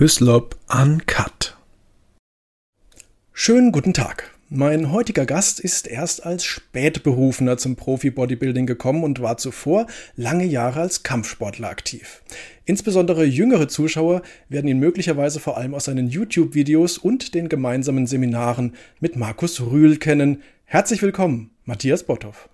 Hyslop Uncut. Schönen guten Tag. Mein heutiger Gast ist erst als Spätberufener zum Profi-Bodybuilding gekommen und war zuvor lange Jahre als Kampfsportler aktiv. Insbesondere jüngere Zuschauer werden ihn möglicherweise vor allem aus seinen YouTube-Videos und den gemeinsamen Seminaren mit Markus Rühl kennen. Herzlich willkommen, Matthias Botthoff.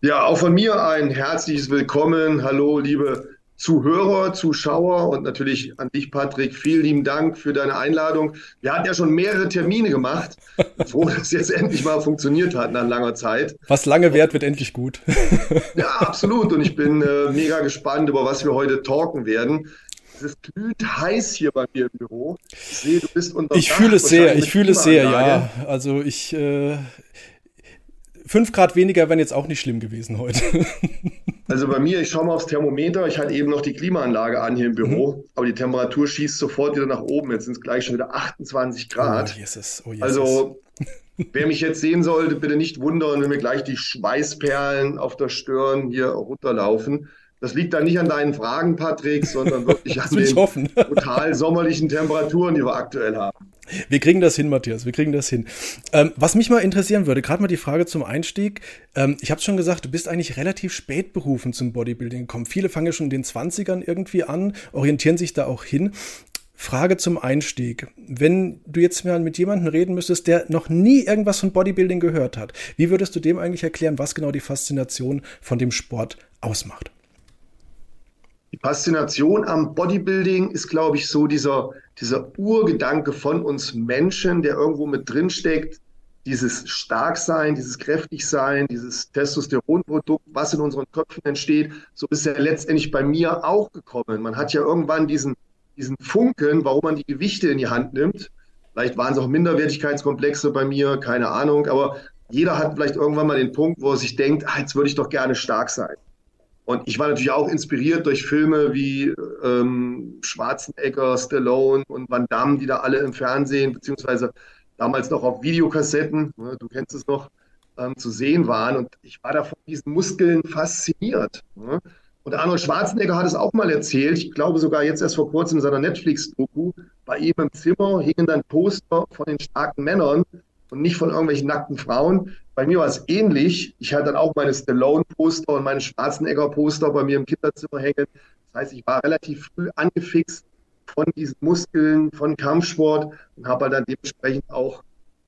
Ja, auch von mir ein herzliches Willkommen. Hallo, liebe Zuhörer, Zuschauer und natürlich an dich, Patrick. Vielen lieben Dank für deine Einladung. Wir hatten ja schon mehrere Termine gemacht. Froh, dass es jetzt endlich mal funktioniert hat nach langer Zeit. Was lange währt, wird endlich gut. ja, absolut. Und ich bin äh, mega gespannt, über was wir heute talken werden. Es ist glühend heiß hier bei mir im Büro. Ich sehe, du bist unter Ich fühle es sehr, ich fühle es sehr, ja. Also ich, äh, fünf Grad weniger wären jetzt auch nicht schlimm gewesen heute. Also bei mir, ich schaue mal aufs Thermometer, ich hatte eben noch die Klimaanlage an hier im Büro, mhm. aber die Temperatur schießt sofort wieder nach oben. Jetzt sind es gleich schon wieder 28 Grad. Oh, Jesus. Oh, Jesus. Also wer mich jetzt sehen sollte, bitte nicht wundern, wenn mir gleich die Schweißperlen auf der Stirn hier runterlaufen. Das liegt dann nicht an deinen Fragen, Patrick, sondern wirklich an den total sommerlichen Temperaturen, die wir aktuell haben. Wir kriegen das hin, Matthias, wir kriegen das hin. Ähm, was mich mal interessieren würde, gerade mal die Frage zum Einstieg. Ähm, ich habe schon gesagt, du bist eigentlich relativ spät berufen zum Bodybuilding gekommen. Viele fangen ja schon in den 20ern irgendwie an, orientieren sich da auch hin. Frage zum Einstieg. Wenn du jetzt mal mit jemandem reden müsstest, der noch nie irgendwas von Bodybuilding gehört hat, wie würdest du dem eigentlich erklären, was genau die Faszination von dem Sport ausmacht? Faszination am Bodybuilding ist, glaube ich, so dieser, dieser Urgedanke von uns Menschen, der irgendwo mit drin steckt. Dieses Starksein, dieses Kräftigsein, dieses Testosteronprodukt, was in unseren Köpfen entsteht, so ist er letztendlich bei mir auch gekommen. Man hat ja irgendwann diesen, diesen Funken, warum man die Gewichte in die Hand nimmt. Vielleicht waren es auch Minderwertigkeitskomplexe bei mir, keine Ahnung, aber jeder hat vielleicht irgendwann mal den Punkt, wo er sich denkt, ah, jetzt würde ich doch gerne stark sein. Und ich war natürlich auch inspiriert durch Filme wie ähm, Schwarzenegger, Stallone und Van Damme, die da alle im Fernsehen, beziehungsweise damals noch auf Videokassetten, ne, du kennst es noch, ähm, zu sehen waren. Und ich war da von diesen Muskeln fasziniert. Ne? Und Arnold Schwarzenegger hat es auch mal erzählt, ich glaube sogar jetzt erst vor kurzem in seiner Netflix-Doku, bei ihm im Zimmer hingen dann Poster von den starken Männern und nicht von irgendwelchen nackten Frauen. Bei mir war es ähnlich. Ich hatte dann auch meine Stallone-Poster und meine Schwarzenegger-Poster bei mir im Kinderzimmer hängen. Das heißt, ich war relativ früh angefixt von diesen Muskeln, von Kampfsport und habe dann dementsprechend auch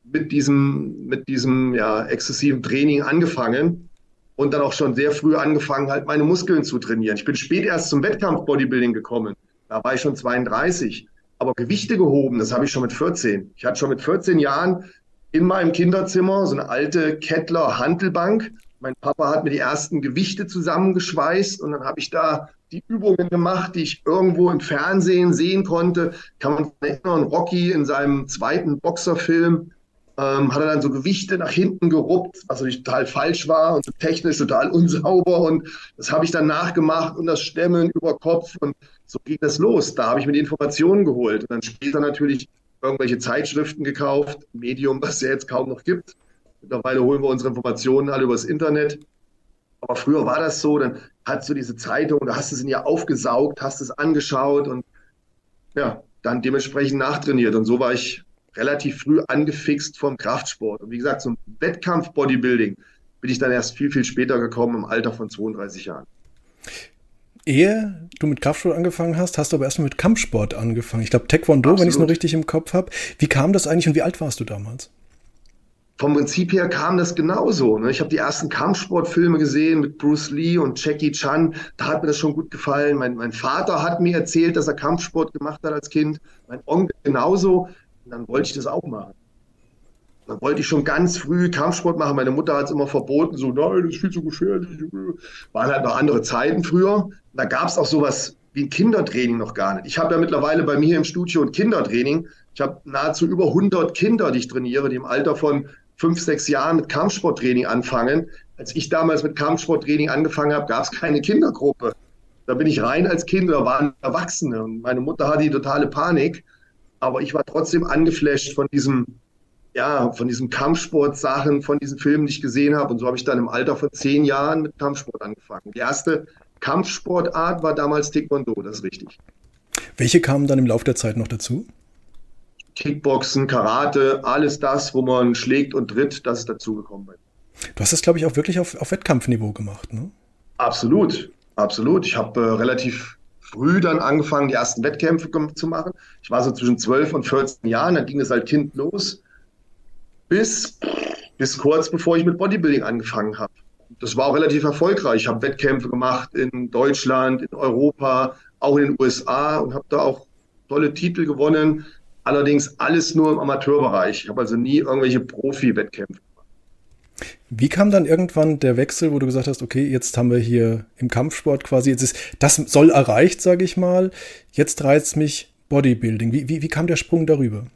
mit diesem, mit diesem ja, exzessiven Training angefangen und dann auch schon sehr früh angefangen, halt meine Muskeln zu trainieren. Ich bin spät erst zum Wettkampf-Bodybuilding gekommen. Da war ich schon 32. Aber Gewichte gehoben, das habe ich schon mit 14. Ich hatte schon mit 14 Jahren in meinem Kinderzimmer, so eine alte Kettler Handelbank. Mein Papa hat mir die ersten Gewichte zusammengeschweißt und dann habe ich da die Übungen gemacht, die ich irgendwo im Fernsehen sehen konnte. Kann man erinnern, Rocky in seinem zweiten Boxerfilm ähm, hat er dann so Gewichte nach hinten geruppt, was natürlich total falsch war und technisch total unsauber. Und das habe ich dann nachgemacht und das Stemmen über Kopf und so ging das los. Da habe ich mir die Informationen geholt. Und dann später natürlich irgendwelche Zeitschriften gekauft, Medium, was es ja jetzt kaum noch gibt. Mittlerweile holen wir unsere Informationen alle übers Internet. Aber früher war das so, dann hast du diese Zeitung, da hast du es in ihr aufgesaugt, hast es angeschaut und ja, dann dementsprechend nachtrainiert. Und so war ich relativ früh angefixt vom Kraftsport. Und wie gesagt, zum Wettkampf-Bodybuilding bin ich dann erst viel, viel später gekommen, im Alter von 32 Jahren ehe du mit Kraftsport angefangen hast, hast du aber erstmal mit Kampfsport angefangen. Ich glaube Taekwondo, Absolut. wenn ich es noch richtig im Kopf habe. Wie kam das eigentlich und wie alt warst du damals? Vom Prinzip her kam das genauso. Ne? Ich habe die ersten Kampfsportfilme gesehen mit Bruce Lee und Jackie Chan. Da hat mir das schon gut gefallen. Mein, mein Vater hat mir erzählt, dass er Kampfsport gemacht hat als Kind. Mein Onkel genauso. Und dann wollte ich das auch machen. Dann wollte ich schon ganz früh Kampfsport machen. Meine Mutter hat es immer verboten, so, nein, das ist viel zu gefährlich. Waren halt noch andere Zeiten früher. Da gab es auch sowas wie ein Kindertraining noch gar nicht. Ich habe ja mittlerweile bei mir im Studio ein Kindertraining. Ich habe nahezu über 100 Kinder, die ich trainiere, die im Alter von fünf, sechs Jahren mit Kampfsporttraining anfangen. Als ich damals mit Kampfsporttraining angefangen habe, gab es keine Kindergruppe. Da bin ich rein als Kind, da waren Erwachsene. Und meine Mutter hatte die totale Panik. Aber ich war trotzdem angeflasht von diesem ja, von diesen Kampfsport-Sachen, von diesen Filmen, die ich gesehen habe. Und so habe ich dann im Alter von zehn Jahren mit Kampfsport angefangen. Die erste Kampfsportart war damals Taekwondo, das ist richtig. Welche kamen dann im Laufe der Zeit noch dazu? Kickboxen, Karate, alles das, wo man schlägt und tritt, das ist dazugekommen. Du hast das, glaube ich, auch wirklich auf, auf Wettkampfniveau gemacht, ne? Absolut, absolut. Ich habe äh, relativ früh dann angefangen, die ersten Wettkämpfe zu machen. Ich war so zwischen 12 und 14 Jahren, dann ging es halt Kind los, bis, bis kurz bevor ich mit Bodybuilding angefangen habe. Das war auch relativ erfolgreich. Ich habe Wettkämpfe gemacht in Deutschland, in Europa, auch in den USA und habe da auch tolle Titel gewonnen. Allerdings alles nur im Amateurbereich. Ich habe also nie irgendwelche Profi-Wettkämpfe wie kam dann irgendwann der Wechsel, wo du gesagt hast, okay, jetzt haben wir hier im Kampfsport quasi, jetzt ist, das soll erreicht, sage ich mal, jetzt reizt mich Bodybuilding. Wie, wie, wie kam der Sprung darüber?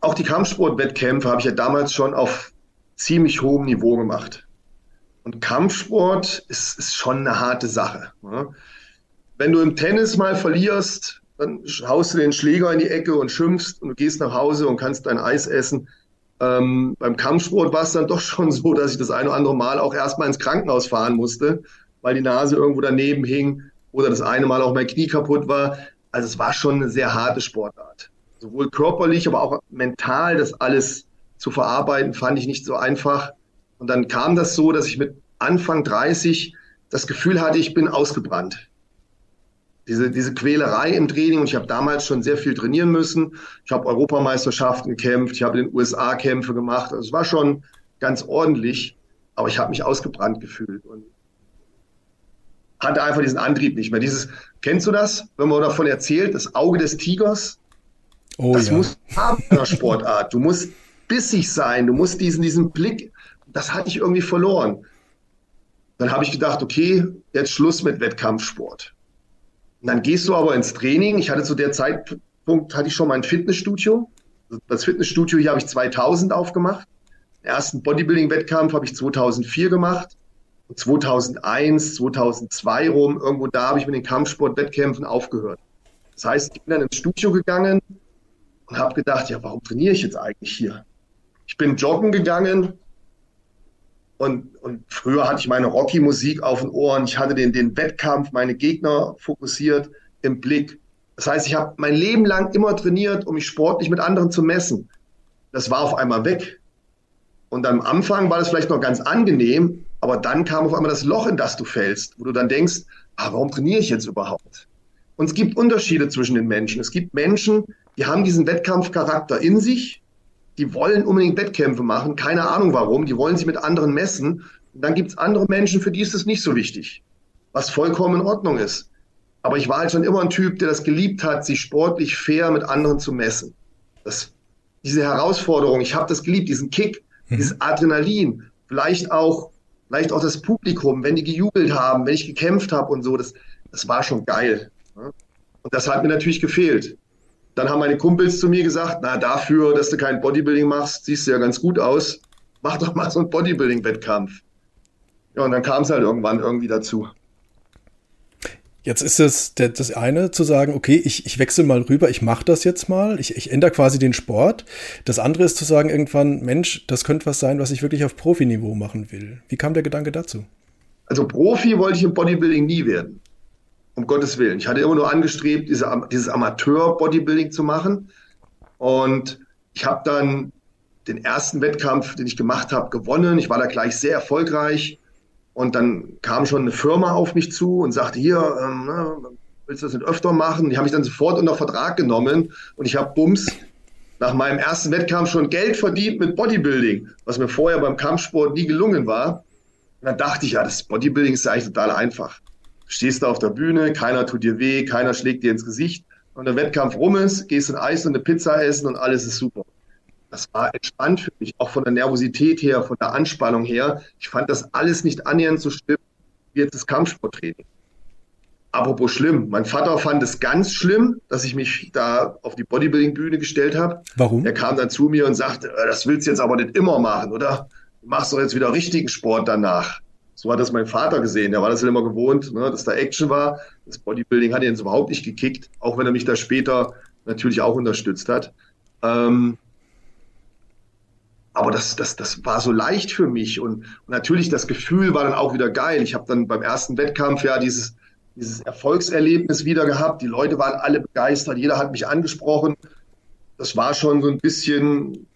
Auch die Kampfsportwettkämpfe habe ich ja damals schon auf ziemlich hohem Niveau gemacht. Und Kampfsport ist, ist schon eine harte Sache. Ne? Wenn du im Tennis mal verlierst, dann haust du den Schläger in die Ecke und schimpfst und du gehst nach Hause und kannst dein Eis essen. Ähm, beim Kampfsport war es dann doch schon so, dass ich das eine oder andere Mal auch erstmal ins Krankenhaus fahren musste, weil die Nase irgendwo daneben hing oder das eine Mal auch mein Knie kaputt war. Also es war schon eine sehr harte Sportart. Sowohl körperlich, aber auch mental, das alles zu verarbeiten, fand ich nicht so einfach. Und dann kam das so, dass ich mit Anfang 30 das Gefühl hatte, ich bin ausgebrannt diese, diese Quälerei im Training. Und ich habe damals schon sehr viel trainieren müssen. Ich habe Europameisterschaften gekämpft, ich habe in den USA Kämpfe gemacht. Also es war schon ganz ordentlich, aber ich habe mich ausgebrannt gefühlt und hatte einfach diesen Antrieb nicht mehr. Dieses, kennst du das, wenn man davon erzählt, das Auge des Tigers? Oh, das ja. muss haben in der Sportart. Du musst bissig sein, du musst diesen, diesen Blick, das hatte ich irgendwie verloren. Dann habe ich gedacht, okay, jetzt Schluss mit Wettkampfsport. Und dann gehst du aber ins Training. Ich hatte zu der Zeitpunkt, hatte ich schon mein Fitnessstudio. Das Fitnessstudio hier habe ich 2000 aufgemacht. Den ersten Bodybuilding-Wettkampf habe ich 2004 gemacht. Und 2001, 2002 rum, irgendwo da habe ich mit den Kampfsport-Wettkämpfen aufgehört. Das heißt, ich bin dann ins Studio gegangen und habe gedacht, ja, warum trainiere ich jetzt eigentlich hier? Ich bin joggen gegangen, und, und früher hatte ich meine Rocky-Musik auf den Ohren. Ich hatte den, den Wettkampf, meine Gegner fokussiert im Blick. Das heißt, ich habe mein Leben lang immer trainiert, um mich sportlich mit anderen zu messen. Das war auf einmal weg. Und am Anfang war das vielleicht noch ganz angenehm, aber dann kam auf einmal das Loch, in das du fällst, wo du dann denkst, ah, warum trainiere ich jetzt überhaupt? Und es gibt Unterschiede zwischen den Menschen. Es gibt Menschen, die haben diesen Wettkampfcharakter in sich die wollen unbedingt Wettkämpfe machen, keine Ahnung warum, die wollen sich mit anderen messen. Und dann gibt es andere Menschen, für die ist es nicht so wichtig, was vollkommen in Ordnung ist. Aber ich war halt schon immer ein Typ, der das geliebt hat, sich sportlich fair mit anderen zu messen. Das, diese Herausforderung, ich habe das geliebt, diesen Kick, mhm. dieses Adrenalin, vielleicht auch, vielleicht auch das Publikum, wenn die gejubelt haben, wenn ich gekämpft habe und so, das, das war schon geil. Und das hat mir natürlich gefehlt. Dann haben meine Kumpels zu mir gesagt, na dafür, dass du kein Bodybuilding machst, siehst du ja ganz gut aus. Mach doch mal so einen Bodybuilding-Wettkampf. Ja, und dann kam es halt irgendwann irgendwie dazu. Jetzt ist es das eine zu sagen, okay, ich, ich wechsle mal rüber, ich mache das jetzt mal, ich, ich ändere quasi den Sport. Das andere ist zu sagen irgendwann, Mensch, das könnte was sein, was ich wirklich auf Profiniveau machen will. Wie kam der Gedanke dazu? Also Profi wollte ich im Bodybuilding nie werden um Gottes Willen. Ich hatte immer nur angestrebt, diese, dieses Amateur-Bodybuilding zu machen. Und ich habe dann den ersten Wettkampf, den ich gemacht habe, gewonnen. Ich war da gleich sehr erfolgreich. Und dann kam schon eine Firma auf mich zu und sagte, hier, ähm, ne, willst du das nicht öfter machen? Die haben mich dann sofort unter Vertrag genommen und ich habe Bums nach meinem ersten Wettkampf schon Geld verdient mit Bodybuilding, was mir vorher beim Kampfsport nie gelungen war. Und dann dachte ich, ja, das Bodybuilding ist eigentlich total einfach stehst du auf der Bühne, keiner tut dir weh, keiner schlägt dir ins Gesicht. Und der Wettkampf rum ist, gehst ein Eis und eine Pizza essen und alles ist super. Das war entspannt für mich, auch von der Nervosität her, von der Anspannung her. Ich fand das alles nicht annähernd so schlimm wie jetzt das Kampfsporttraining. Apropos schlimm, mein Vater fand es ganz schlimm, dass ich mich da auf die Bodybuilding-Bühne gestellt habe. Warum? Er kam dann zu mir und sagte, äh, das willst du jetzt aber nicht immer machen, oder? Du machst doch jetzt wieder richtigen Sport danach. So hat das mein Vater gesehen. Der war das ja immer gewohnt, ne, dass da Action war. Das Bodybuilding hat ihn jetzt überhaupt nicht gekickt, auch wenn er mich da später natürlich auch unterstützt hat. Ähm, aber das, das, das war so leicht für mich und, und natürlich das Gefühl war dann auch wieder geil. Ich habe dann beim ersten Wettkampf ja dieses dieses Erfolgserlebnis wieder gehabt. Die Leute waren alle begeistert, jeder hat mich angesprochen. Das war schon so ein bisschen,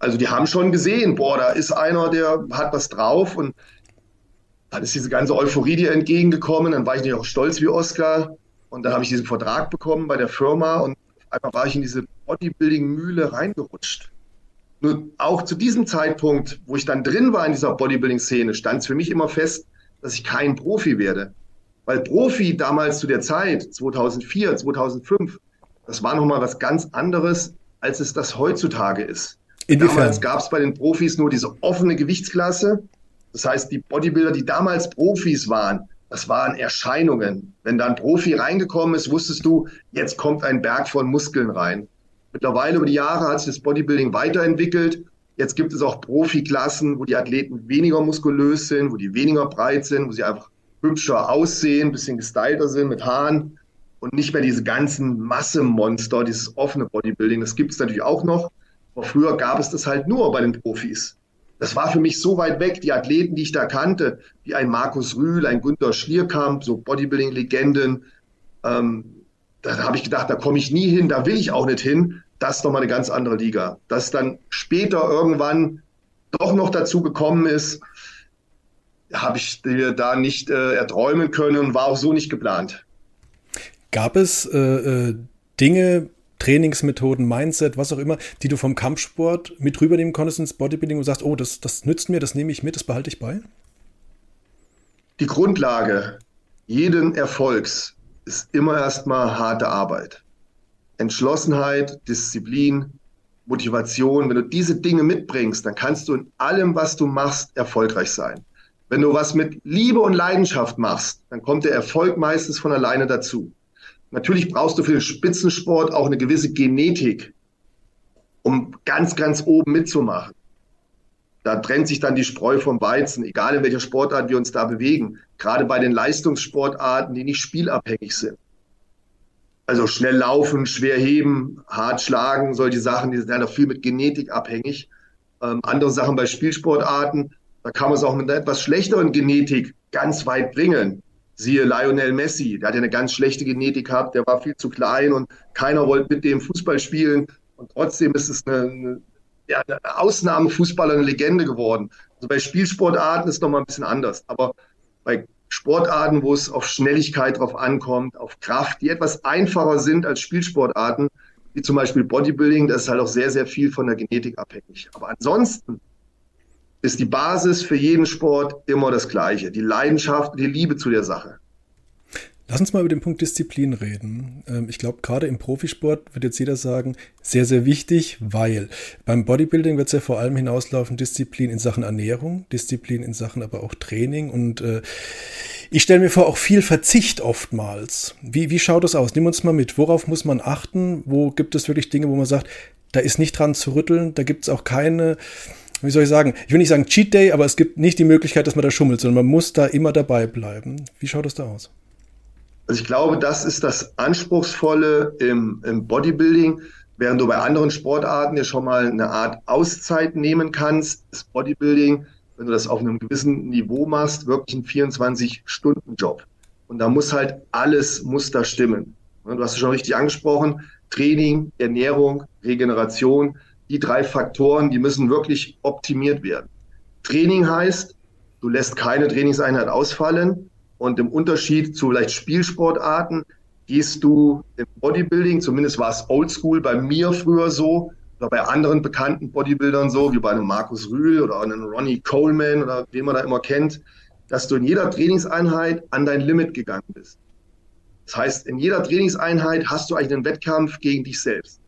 also die haben schon gesehen, boah, da ist einer, der hat was drauf und dann ist diese ganze Euphorie dir entgegengekommen. Dann war ich natürlich auch stolz wie Oscar und dann habe ich diesen Vertrag bekommen bei der Firma und einfach war ich in diese Bodybuilding-Mühle reingerutscht. Nur auch zu diesem Zeitpunkt, wo ich dann drin war in dieser Bodybuilding-Szene, stand es für mich immer fest, dass ich kein Profi werde. Weil Profi damals zu der Zeit, 2004, 2005, das war nochmal was ganz anderes, als es das heutzutage ist. Inwiefern? Damals gab es bei den Profis nur diese offene Gewichtsklasse. Das heißt, die Bodybuilder, die damals Profis waren, das waren Erscheinungen. Wenn da ein Profi reingekommen ist, wusstest du, jetzt kommt ein Berg von Muskeln rein. Mittlerweile über die Jahre hat sich das Bodybuilding weiterentwickelt. Jetzt gibt es auch Profiklassen, wo die Athleten weniger muskulös sind, wo die weniger breit sind, wo sie einfach hübscher aussehen, ein bisschen gestylter sind mit Haaren und nicht mehr diese ganzen Massemonster, dieses offene Bodybuilding. Das gibt es natürlich auch noch. Aber früher gab es das halt nur bei den Profis. Das war für mich so weit weg. Die Athleten, die ich da kannte, wie ein Markus Rühl, ein Günter Schlierkamp, so Bodybuilding-Legenden, ähm, da habe ich gedacht, da komme ich nie hin, da will ich auch nicht hin. Das ist nochmal eine ganz andere Liga. Dass dann später irgendwann doch noch dazu gekommen ist, habe ich dir da nicht äh, erträumen können und war auch so nicht geplant. Gab es äh, äh, Dinge, Trainingsmethoden, Mindset, was auch immer, die du vom Kampfsport mit rübernehmen konntest ins Bodybuilding und sagst, oh, das, das nützt mir, das nehme ich mit, das behalte ich bei? Die Grundlage jeden Erfolgs ist immer erstmal harte Arbeit. Entschlossenheit, Disziplin, Motivation. Wenn du diese Dinge mitbringst, dann kannst du in allem, was du machst, erfolgreich sein. Wenn du was mit Liebe und Leidenschaft machst, dann kommt der Erfolg meistens von alleine dazu. Natürlich brauchst du für den Spitzensport auch eine gewisse Genetik, um ganz, ganz oben mitzumachen. Da trennt sich dann die Spreu vom Weizen, egal in welcher Sportart wir uns da bewegen. Gerade bei den Leistungssportarten, die nicht spielabhängig sind. Also schnell laufen, schwer heben, hart schlagen, solche Sachen, die sind ja noch viel mit Genetik abhängig. Ähm, andere Sachen bei Spielsportarten, da kann man es auch mit einer etwas schlechteren Genetik ganz weit bringen. Siehe Lionel Messi, der hat ja eine ganz schlechte Genetik gehabt, der war viel zu klein und keiner wollte mit dem Fußball spielen. Und trotzdem ist es eine, eine ja, eine Ausnahmefußballer, eine Legende geworden. Also bei Spielsportarten ist es nochmal ein bisschen anders. Aber bei Sportarten, wo es auf Schnelligkeit drauf ankommt, auf Kraft, die etwas einfacher sind als Spielsportarten, wie zum Beispiel Bodybuilding, das ist halt auch sehr, sehr viel von der Genetik abhängig. Aber ansonsten ist die Basis für jeden Sport immer das Gleiche. Die Leidenschaft, die Liebe zu der Sache. Lass uns mal über den Punkt Disziplin reden. Ähm, ich glaube, gerade im Profisport wird jetzt jeder sagen, sehr, sehr wichtig, weil beim Bodybuilding wird es ja vor allem hinauslaufen, Disziplin in Sachen Ernährung, Disziplin in Sachen aber auch Training und äh, ich stelle mir vor, auch viel Verzicht oftmals. Wie, wie schaut das aus? Nimm uns mal mit. Worauf muss man achten? Wo gibt es wirklich Dinge, wo man sagt, da ist nicht dran zu rütteln, da gibt es auch keine, wie soll ich sagen, ich will nicht sagen Cheat Day, aber es gibt nicht die Möglichkeit, dass man da schummelt, sondern man muss da immer dabei bleiben. Wie schaut das da aus? Also ich glaube, das ist das Anspruchsvolle im, im Bodybuilding. Während du bei anderen Sportarten ja schon mal eine Art Auszeit nehmen kannst, ist Bodybuilding, wenn du das auf einem gewissen Niveau machst, wirklich ein 24-Stunden-Job. Und da muss halt alles, muss da stimmen. Du hast es schon richtig angesprochen. Training, Ernährung, Regeneration, die drei Faktoren, die müssen wirklich optimiert werden. Training heißt, du lässt keine Trainingseinheit ausfallen. Und im Unterschied zu vielleicht Spielsportarten gehst du im Bodybuilding, zumindest war es oldschool bei mir früher so, oder bei anderen bekannten Bodybuildern so, wie bei einem Markus Rühl oder einem Ronnie Coleman oder wen man da immer kennt, dass du in jeder Trainingseinheit an dein Limit gegangen bist. Das heißt, in jeder Trainingseinheit hast du eigentlich einen Wettkampf gegen dich selbst.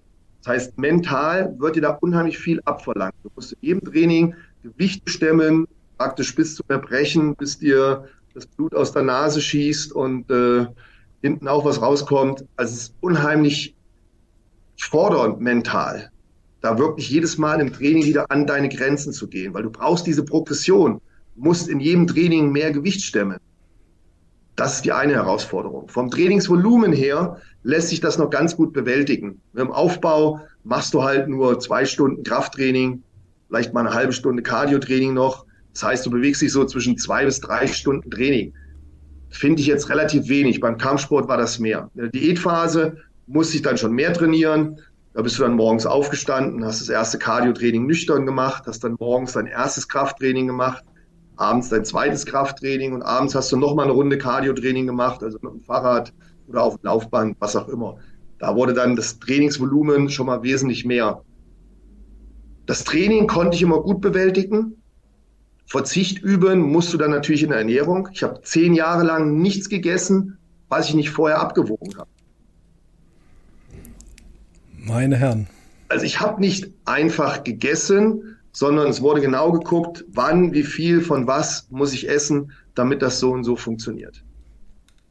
Das heißt, mental wird dir da unheimlich viel abverlangt. Du musst in jedem Training Gewichte stemmen, praktisch bis zum Erbrechen, bis dir das Blut aus der Nase schießt und äh, hinten auch was rauskommt. Also es ist unheimlich fordernd mental, da wirklich jedes Mal im Training wieder an deine Grenzen zu gehen, weil du brauchst diese Progression. Du musst in jedem Training mehr Gewicht stemmen. Das ist die eine Herausforderung. Vom Trainingsvolumen her lässt sich das noch ganz gut bewältigen. Im Aufbau machst du halt nur zwei Stunden Krafttraining, vielleicht mal eine halbe Stunde Cardio-Training noch das heißt, du bewegst dich so zwischen zwei bis drei Stunden Training. finde ich jetzt relativ wenig. Beim Kampfsport war das mehr. In der Diätphase musste ich dann schon mehr trainieren. Da bist du dann morgens aufgestanden, hast das erste Cardio-Training nüchtern gemacht, hast dann morgens dein erstes Krafttraining gemacht, abends dein zweites Krafttraining und abends hast du nochmal eine Runde Cardio-Training gemacht, also mit dem Fahrrad oder auf dem Laufband, was auch immer. Da wurde dann das Trainingsvolumen schon mal wesentlich mehr. Das Training konnte ich immer gut bewältigen. Verzicht üben musst du dann natürlich in der Ernährung. Ich habe zehn Jahre lang nichts gegessen, was ich nicht vorher abgewogen habe. Meine Herren. Also ich habe nicht einfach gegessen, sondern es wurde genau geguckt, wann, wie viel, von was muss ich essen, damit das so und so funktioniert.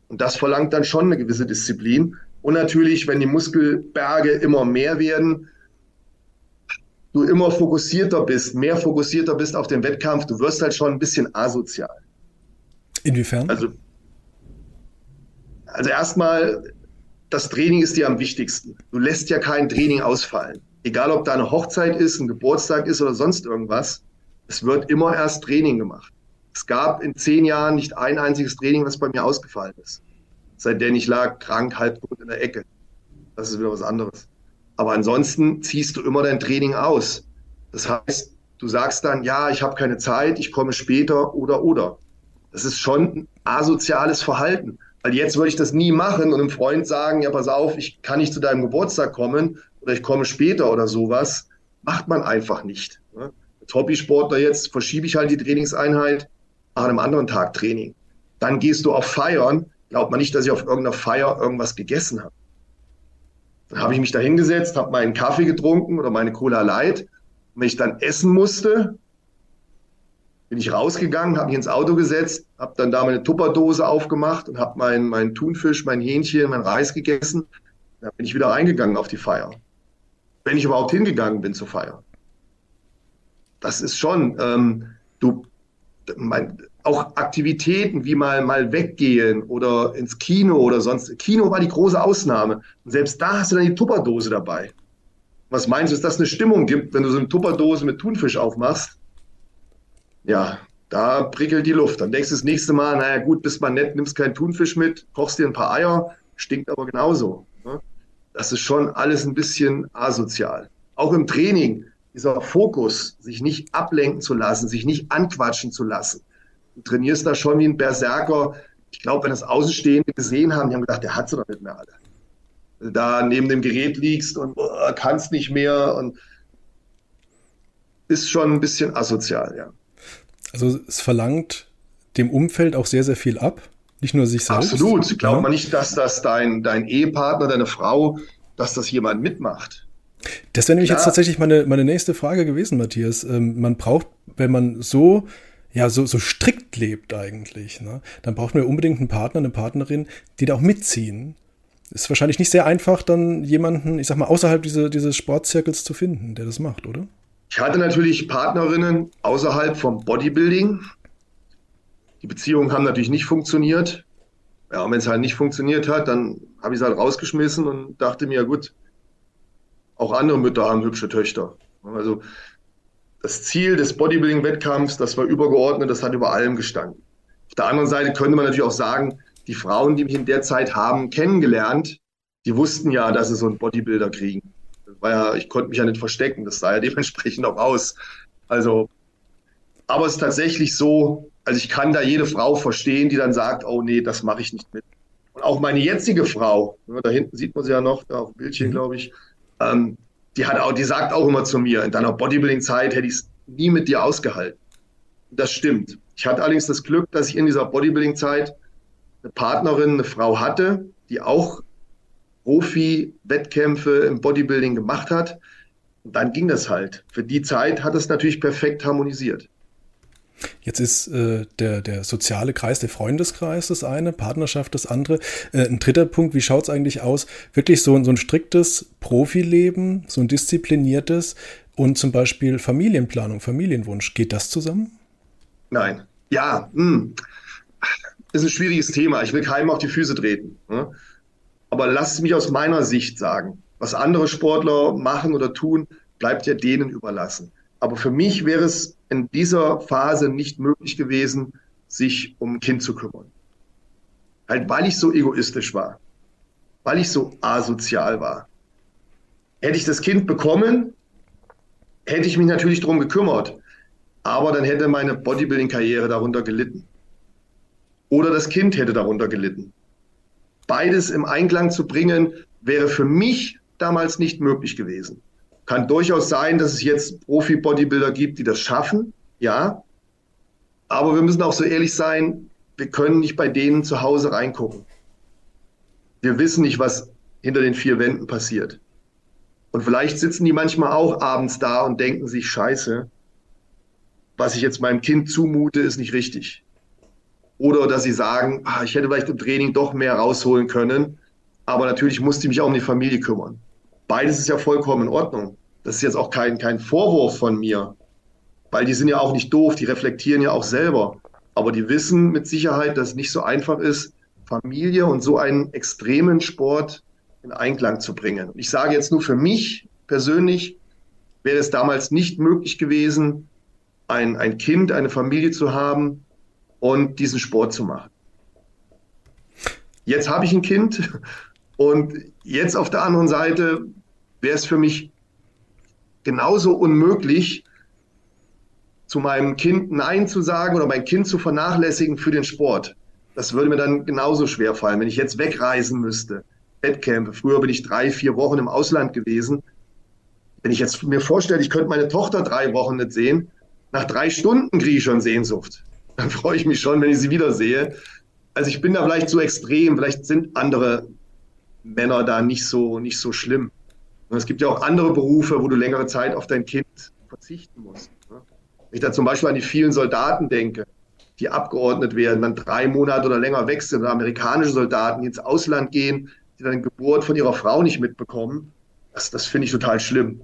Und das verlangt dann schon eine gewisse Disziplin. Und natürlich, wenn die Muskelberge immer mehr werden, du immer fokussierter bist, mehr fokussierter bist auf den Wettkampf, du wirst halt schon ein bisschen asozial. Inwiefern? Also, also erstmal, das Training ist dir am wichtigsten. Du lässt ja kein Training ausfallen. Egal, ob da eine Hochzeit ist, ein Geburtstag ist oder sonst irgendwas, es wird immer erst Training gemacht. Es gab in zehn Jahren nicht ein einziges Training, was bei mir ausgefallen ist. Seitdem ich lag, krank, halb tot in der Ecke. Das ist wieder was anderes. Aber ansonsten ziehst du immer dein Training aus. Das heißt, du sagst dann, ja, ich habe keine Zeit, ich komme später oder oder. Das ist schon ein asoziales Verhalten. Weil jetzt würde ich das nie machen und einem Freund sagen, ja, pass auf, ich kann nicht zu deinem Geburtstag kommen oder ich komme später oder sowas. Macht man einfach nicht. Ne? Als Hobbysportler jetzt verschiebe ich halt die Trainingseinheit, mache an einem anderen Tag Training. Dann gehst du auf Feiern. Glaubt man nicht, dass ich auf irgendeiner Feier irgendwas gegessen habe. Dann habe ich mich da hingesetzt, habe meinen Kaffee getrunken oder meine Cola Light. Und wenn ich dann essen musste, bin ich rausgegangen, habe mich ins Auto gesetzt, habe dann da meine Tupperdose aufgemacht und habe meinen mein Thunfisch, mein Hähnchen, mein Reis gegessen. Dann bin ich wieder reingegangen auf die Feier. Wenn ich überhaupt hingegangen bin zur Feier. Das ist schon, ähm, du, mein, auch Aktivitäten wie mal, mal weggehen oder ins Kino oder sonst. Kino war die große Ausnahme. Und selbst da hast du dann die Tupperdose dabei. Was meinst du, dass das eine Stimmung gibt, wenn du so eine Tupperdose mit Thunfisch aufmachst? ja, da prickelt die Luft. Dann denkst du das nächste Mal, naja gut, bist mal nett, nimmst keinen Thunfisch mit, kochst dir ein paar Eier, stinkt aber genauso. Das ist schon alles ein bisschen asozial. Auch im Training, dieser Fokus, sich nicht ablenken zu lassen, sich nicht anquatschen zu lassen. Du trainierst da schon wie ein Berserker. Ich glaube, wenn das Außenstehende gesehen haben, die haben gedacht, der hat sie doch nicht mehr alle. Da neben dem Gerät liegst und oh, kannst nicht mehr und ist schon ein bisschen asozial, ja. Also es verlangt dem Umfeld auch sehr, sehr viel ab. Nicht nur sich selbst. Absolut. Glaubt ja. man nicht, dass das dein, dein Ehepartner, deine Frau, dass das jemand mitmacht. Das wäre nämlich Klar. jetzt tatsächlich meine, meine nächste Frage gewesen, Matthias. Ähm, man braucht, wenn man so, ja, so, so strikt lebt eigentlich, ne, dann braucht man ja unbedingt einen Partner, eine Partnerin, die da auch mitziehen. Ist wahrscheinlich nicht sehr einfach, dann jemanden, ich sag mal, außerhalb diese, dieses Sportzirkels zu finden, der das macht, oder? Ich hatte natürlich Partnerinnen außerhalb vom Bodybuilding. Die Beziehungen haben natürlich nicht funktioniert. Ja, und wenn es halt nicht funktioniert hat, dann habe ich es halt rausgeschmissen und dachte mir, gut, auch andere Mütter haben hübsche Töchter. Also das Ziel des Bodybuilding-Wettkampfs, das war übergeordnet, das hat über allem gestanden. Auf der anderen Seite könnte man natürlich auch sagen, die Frauen, die mich in der Zeit haben kennengelernt, die wussten ja, dass sie so einen Bodybuilder kriegen war ja, ich konnte mich ja nicht verstecken, das sah ja dementsprechend auch aus. Also, aber es ist tatsächlich so, also ich kann da jede Frau verstehen, die dann sagt, oh nee, das mache ich nicht mit. Und auch meine jetzige Frau, da hinten sieht man sie ja noch, da auf dem Bildchen, mhm. glaube ich, ähm, die hat auch, die sagt auch immer zu mir, in deiner Bodybuilding-Zeit hätte ich es nie mit dir ausgehalten. Das stimmt. Ich hatte allerdings das Glück, dass ich in dieser Bodybuilding-Zeit eine Partnerin, eine Frau hatte, die auch Profi-Wettkämpfe im Bodybuilding gemacht hat. Und dann ging das halt. Für die Zeit hat es natürlich perfekt harmonisiert. Jetzt ist äh, der, der soziale Kreis, der Freundeskreis das eine, Partnerschaft das andere. Äh, ein dritter Punkt, wie schaut es eigentlich aus? Wirklich so, so ein striktes Profileben, so ein diszipliniertes und zum Beispiel Familienplanung, Familienwunsch. Geht das zusammen? Nein. Ja, mh. Hm. ist ein schwieriges Thema. Ich will keinem auf die Füße treten. Ne? Aber lass es mich aus meiner Sicht sagen. Was andere Sportler machen oder tun, bleibt ja denen überlassen. Aber für mich wäre es in dieser Phase nicht möglich gewesen, sich um ein Kind zu kümmern. Halt, weil ich so egoistisch war. Weil ich so asozial war. Hätte ich das Kind bekommen, hätte ich mich natürlich darum gekümmert. Aber dann hätte meine Bodybuilding-Karriere darunter gelitten. Oder das Kind hätte darunter gelitten. Beides im Einklang zu bringen, wäre für mich damals nicht möglich gewesen. Kann durchaus sein, dass es jetzt Profi-Bodybuilder gibt, die das schaffen, ja. Aber wir müssen auch so ehrlich sein, wir können nicht bei denen zu Hause reingucken. Wir wissen nicht, was hinter den vier Wänden passiert. Und vielleicht sitzen die manchmal auch abends da und denken sich, scheiße, was ich jetzt meinem Kind zumute, ist nicht richtig. Oder dass sie sagen, ah, ich hätte vielleicht im Training doch mehr rausholen können, aber natürlich musste ich mich auch um die Familie kümmern. Beides ist ja vollkommen in Ordnung. Das ist jetzt auch kein, kein Vorwurf von mir, weil die sind ja auch nicht doof, die reflektieren ja auch selber. Aber die wissen mit Sicherheit, dass es nicht so einfach ist, Familie und so einen extremen Sport in Einklang zu bringen. Ich sage jetzt nur für mich persönlich, wäre es damals nicht möglich gewesen, ein, ein Kind, eine Familie zu haben und diesen Sport zu machen. Jetzt habe ich ein Kind und jetzt auf der anderen Seite wäre es für mich genauso unmöglich, zu meinem Kind Nein zu sagen oder mein Kind zu vernachlässigen für den Sport. Das würde mir dann genauso schwer fallen, wenn ich jetzt wegreisen müsste. Wettkämpfe. Früher bin ich drei, vier Wochen im Ausland gewesen. Wenn ich jetzt mir vorstelle, ich könnte meine Tochter drei Wochen nicht sehen, nach drei Stunden kriege ich schon Sehnsucht. Dann freue ich mich schon, wenn ich sie wiedersehe. Also ich bin da vielleicht so extrem, vielleicht sind andere Männer da nicht so, nicht so schlimm. Es gibt ja auch andere Berufe, wo du längere Zeit auf dein Kind verzichten musst. Ne? Wenn ich da zum Beispiel an die vielen Soldaten denke, die abgeordnet werden, dann drei Monate oder länger weg sind, oder amerikanische Soldaten, die ins Ausland gehen, die dann Geburt von ihrer Frau nicht mitbekommen, das, das finde ich total schlimm.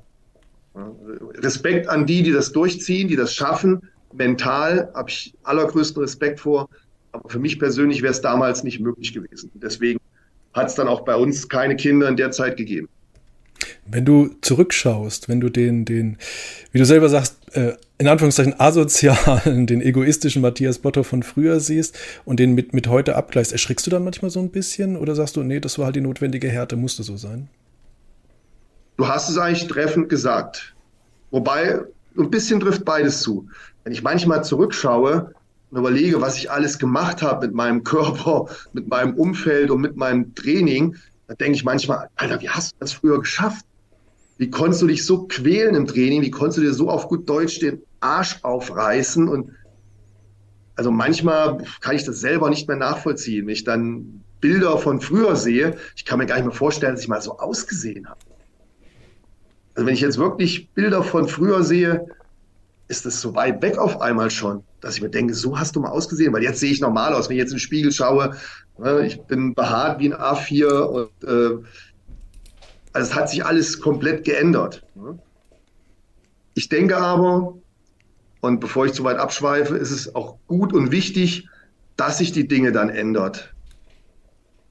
Respekt an die, die das durchziehen, die das schaffen. Mental habe ich allergrößten Respekt vor. Aber für mich persönlich wäre es damals nicht möglich gewesen. Deswegen hat es dann auch bei uns keine Kinder in der Zeit gegeben. Wenn du zurückschaust, wenn du den, den, wie du selber sagst, äh, in Anführungszeichen asozialen, den egoistischen Matthias Botto von früher siehst und den mit, mit heute abgleichst, erschrickst du dann manchmal so ein bisschen oder sagst du, nee, das war halt die notwendige Härte, musste so sein? Du hast es eigentlich treffend gesagt. Wobei, ein bisschen trifft beides zu. Wenn ich manchmal zurückschaue und überlege, was ich alles gemacht habe mit meinem Körper, mit meinem Umfeld und mit meinem Training, da denke ich manchmal, Alter, wie hast du das früher geschafft? Wie konntest du dich so quälen im Training? Wie konntest du dir so auf gut Deutsch den Arsch aufreißen? Und also manchmal kann ich das selber nicht mehr nachvollziehen. Wenn ich dann Bilder von früher sehe, ich kann mir gar nicht mehr vorstellen, dass ich mal so ausgesehen habe. Also wenn ich jetzt wirklich Bilder von früher sehe, ist das so weit weg auf einmal schon, dass ich mir denke, so hast du mal ausgesehen, weil jetzt sehe ich normal aus. Wenn ich jetzt in den Spiegel schaue, ne, ich bin behaart wie ein A4 und äh, also es hat sich alles komplett geändert. Ne? Ich denke aber, und bevor ich zu weit abschweife, ist es auch gut und wichtig, dass sich die Dinge dann ändert.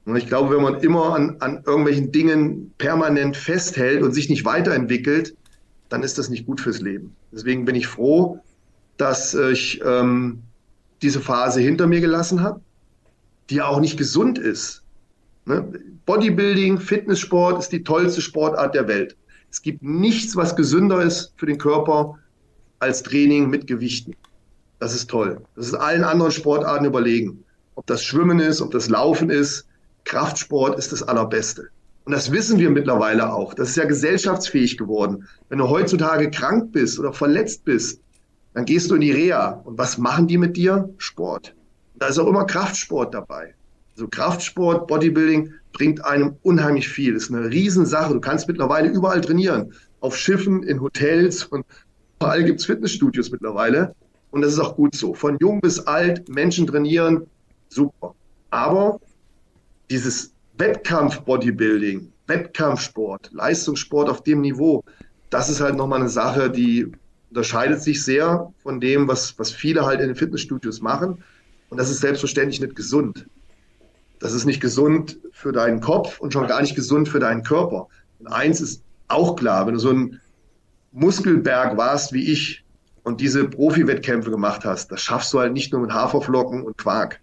Und ich glaube, wenn man immer an, an irgendwelchen Dingen permanent festhält und sich nicht weiterentwickelt, dann ist das nicht gut fürs Leben. Deswegen bin ich froh, dass ich ähm, diese Phase hinter mir gelassen habe, die auch nicht gesund ist. Ne? Bodybuilding, Fitnesssport ist die tollste Sportart der Welt. Es gibt nichts, was gesünder ist für den Körper als Training mit Gewichten. Das ist toll. Das ist allen anderen Sportarten überlegen. Ob das Schwimmen ist, ob das Laufen ist, Kraftsport ist das Allerbeste. Und das wissen wir mittlerweile auch. Das ist ja gesellschaftsfähig geworden. Wenn du heutzutage krank bist oder verletzt bist, dann gehst du in die Reha. Und was machen die mit dir? Sport. Da ist auch immer Kraftsport dabei. Also Kraftsport, Bodybuilding bringt einem unheimlich viel. Das ist eine Riesensache. Du kannst mittlerweile überall trainieren. Auf Schiffen, in Hotels und überall gibt es Fitnessstudios mittlerweile. Und das ist auch gut so. Von jung bis alt, Menschen trainieren, super. Aber dieses Wettkampf-Bodybuilding, Wettkampfsport, Leistungssport auf dem Niveau, das ist halt nochmal eine Sache, die unterscheidet sich sehr von dem, was, was viele halt in den Fitnessstudios machen. Und das ist selbstverständlich nicht gesund. Das ist nicht gesund für deinen Kopf und schon gar nicht gesund für deinen Körper. Und eins ist auch klar, wenn du so ein Muskelberg warst wie ich und diese Profi-Wettkämpfe gemacht hast, das schaffst du halt nicht nur mit Haferflocken und Quark.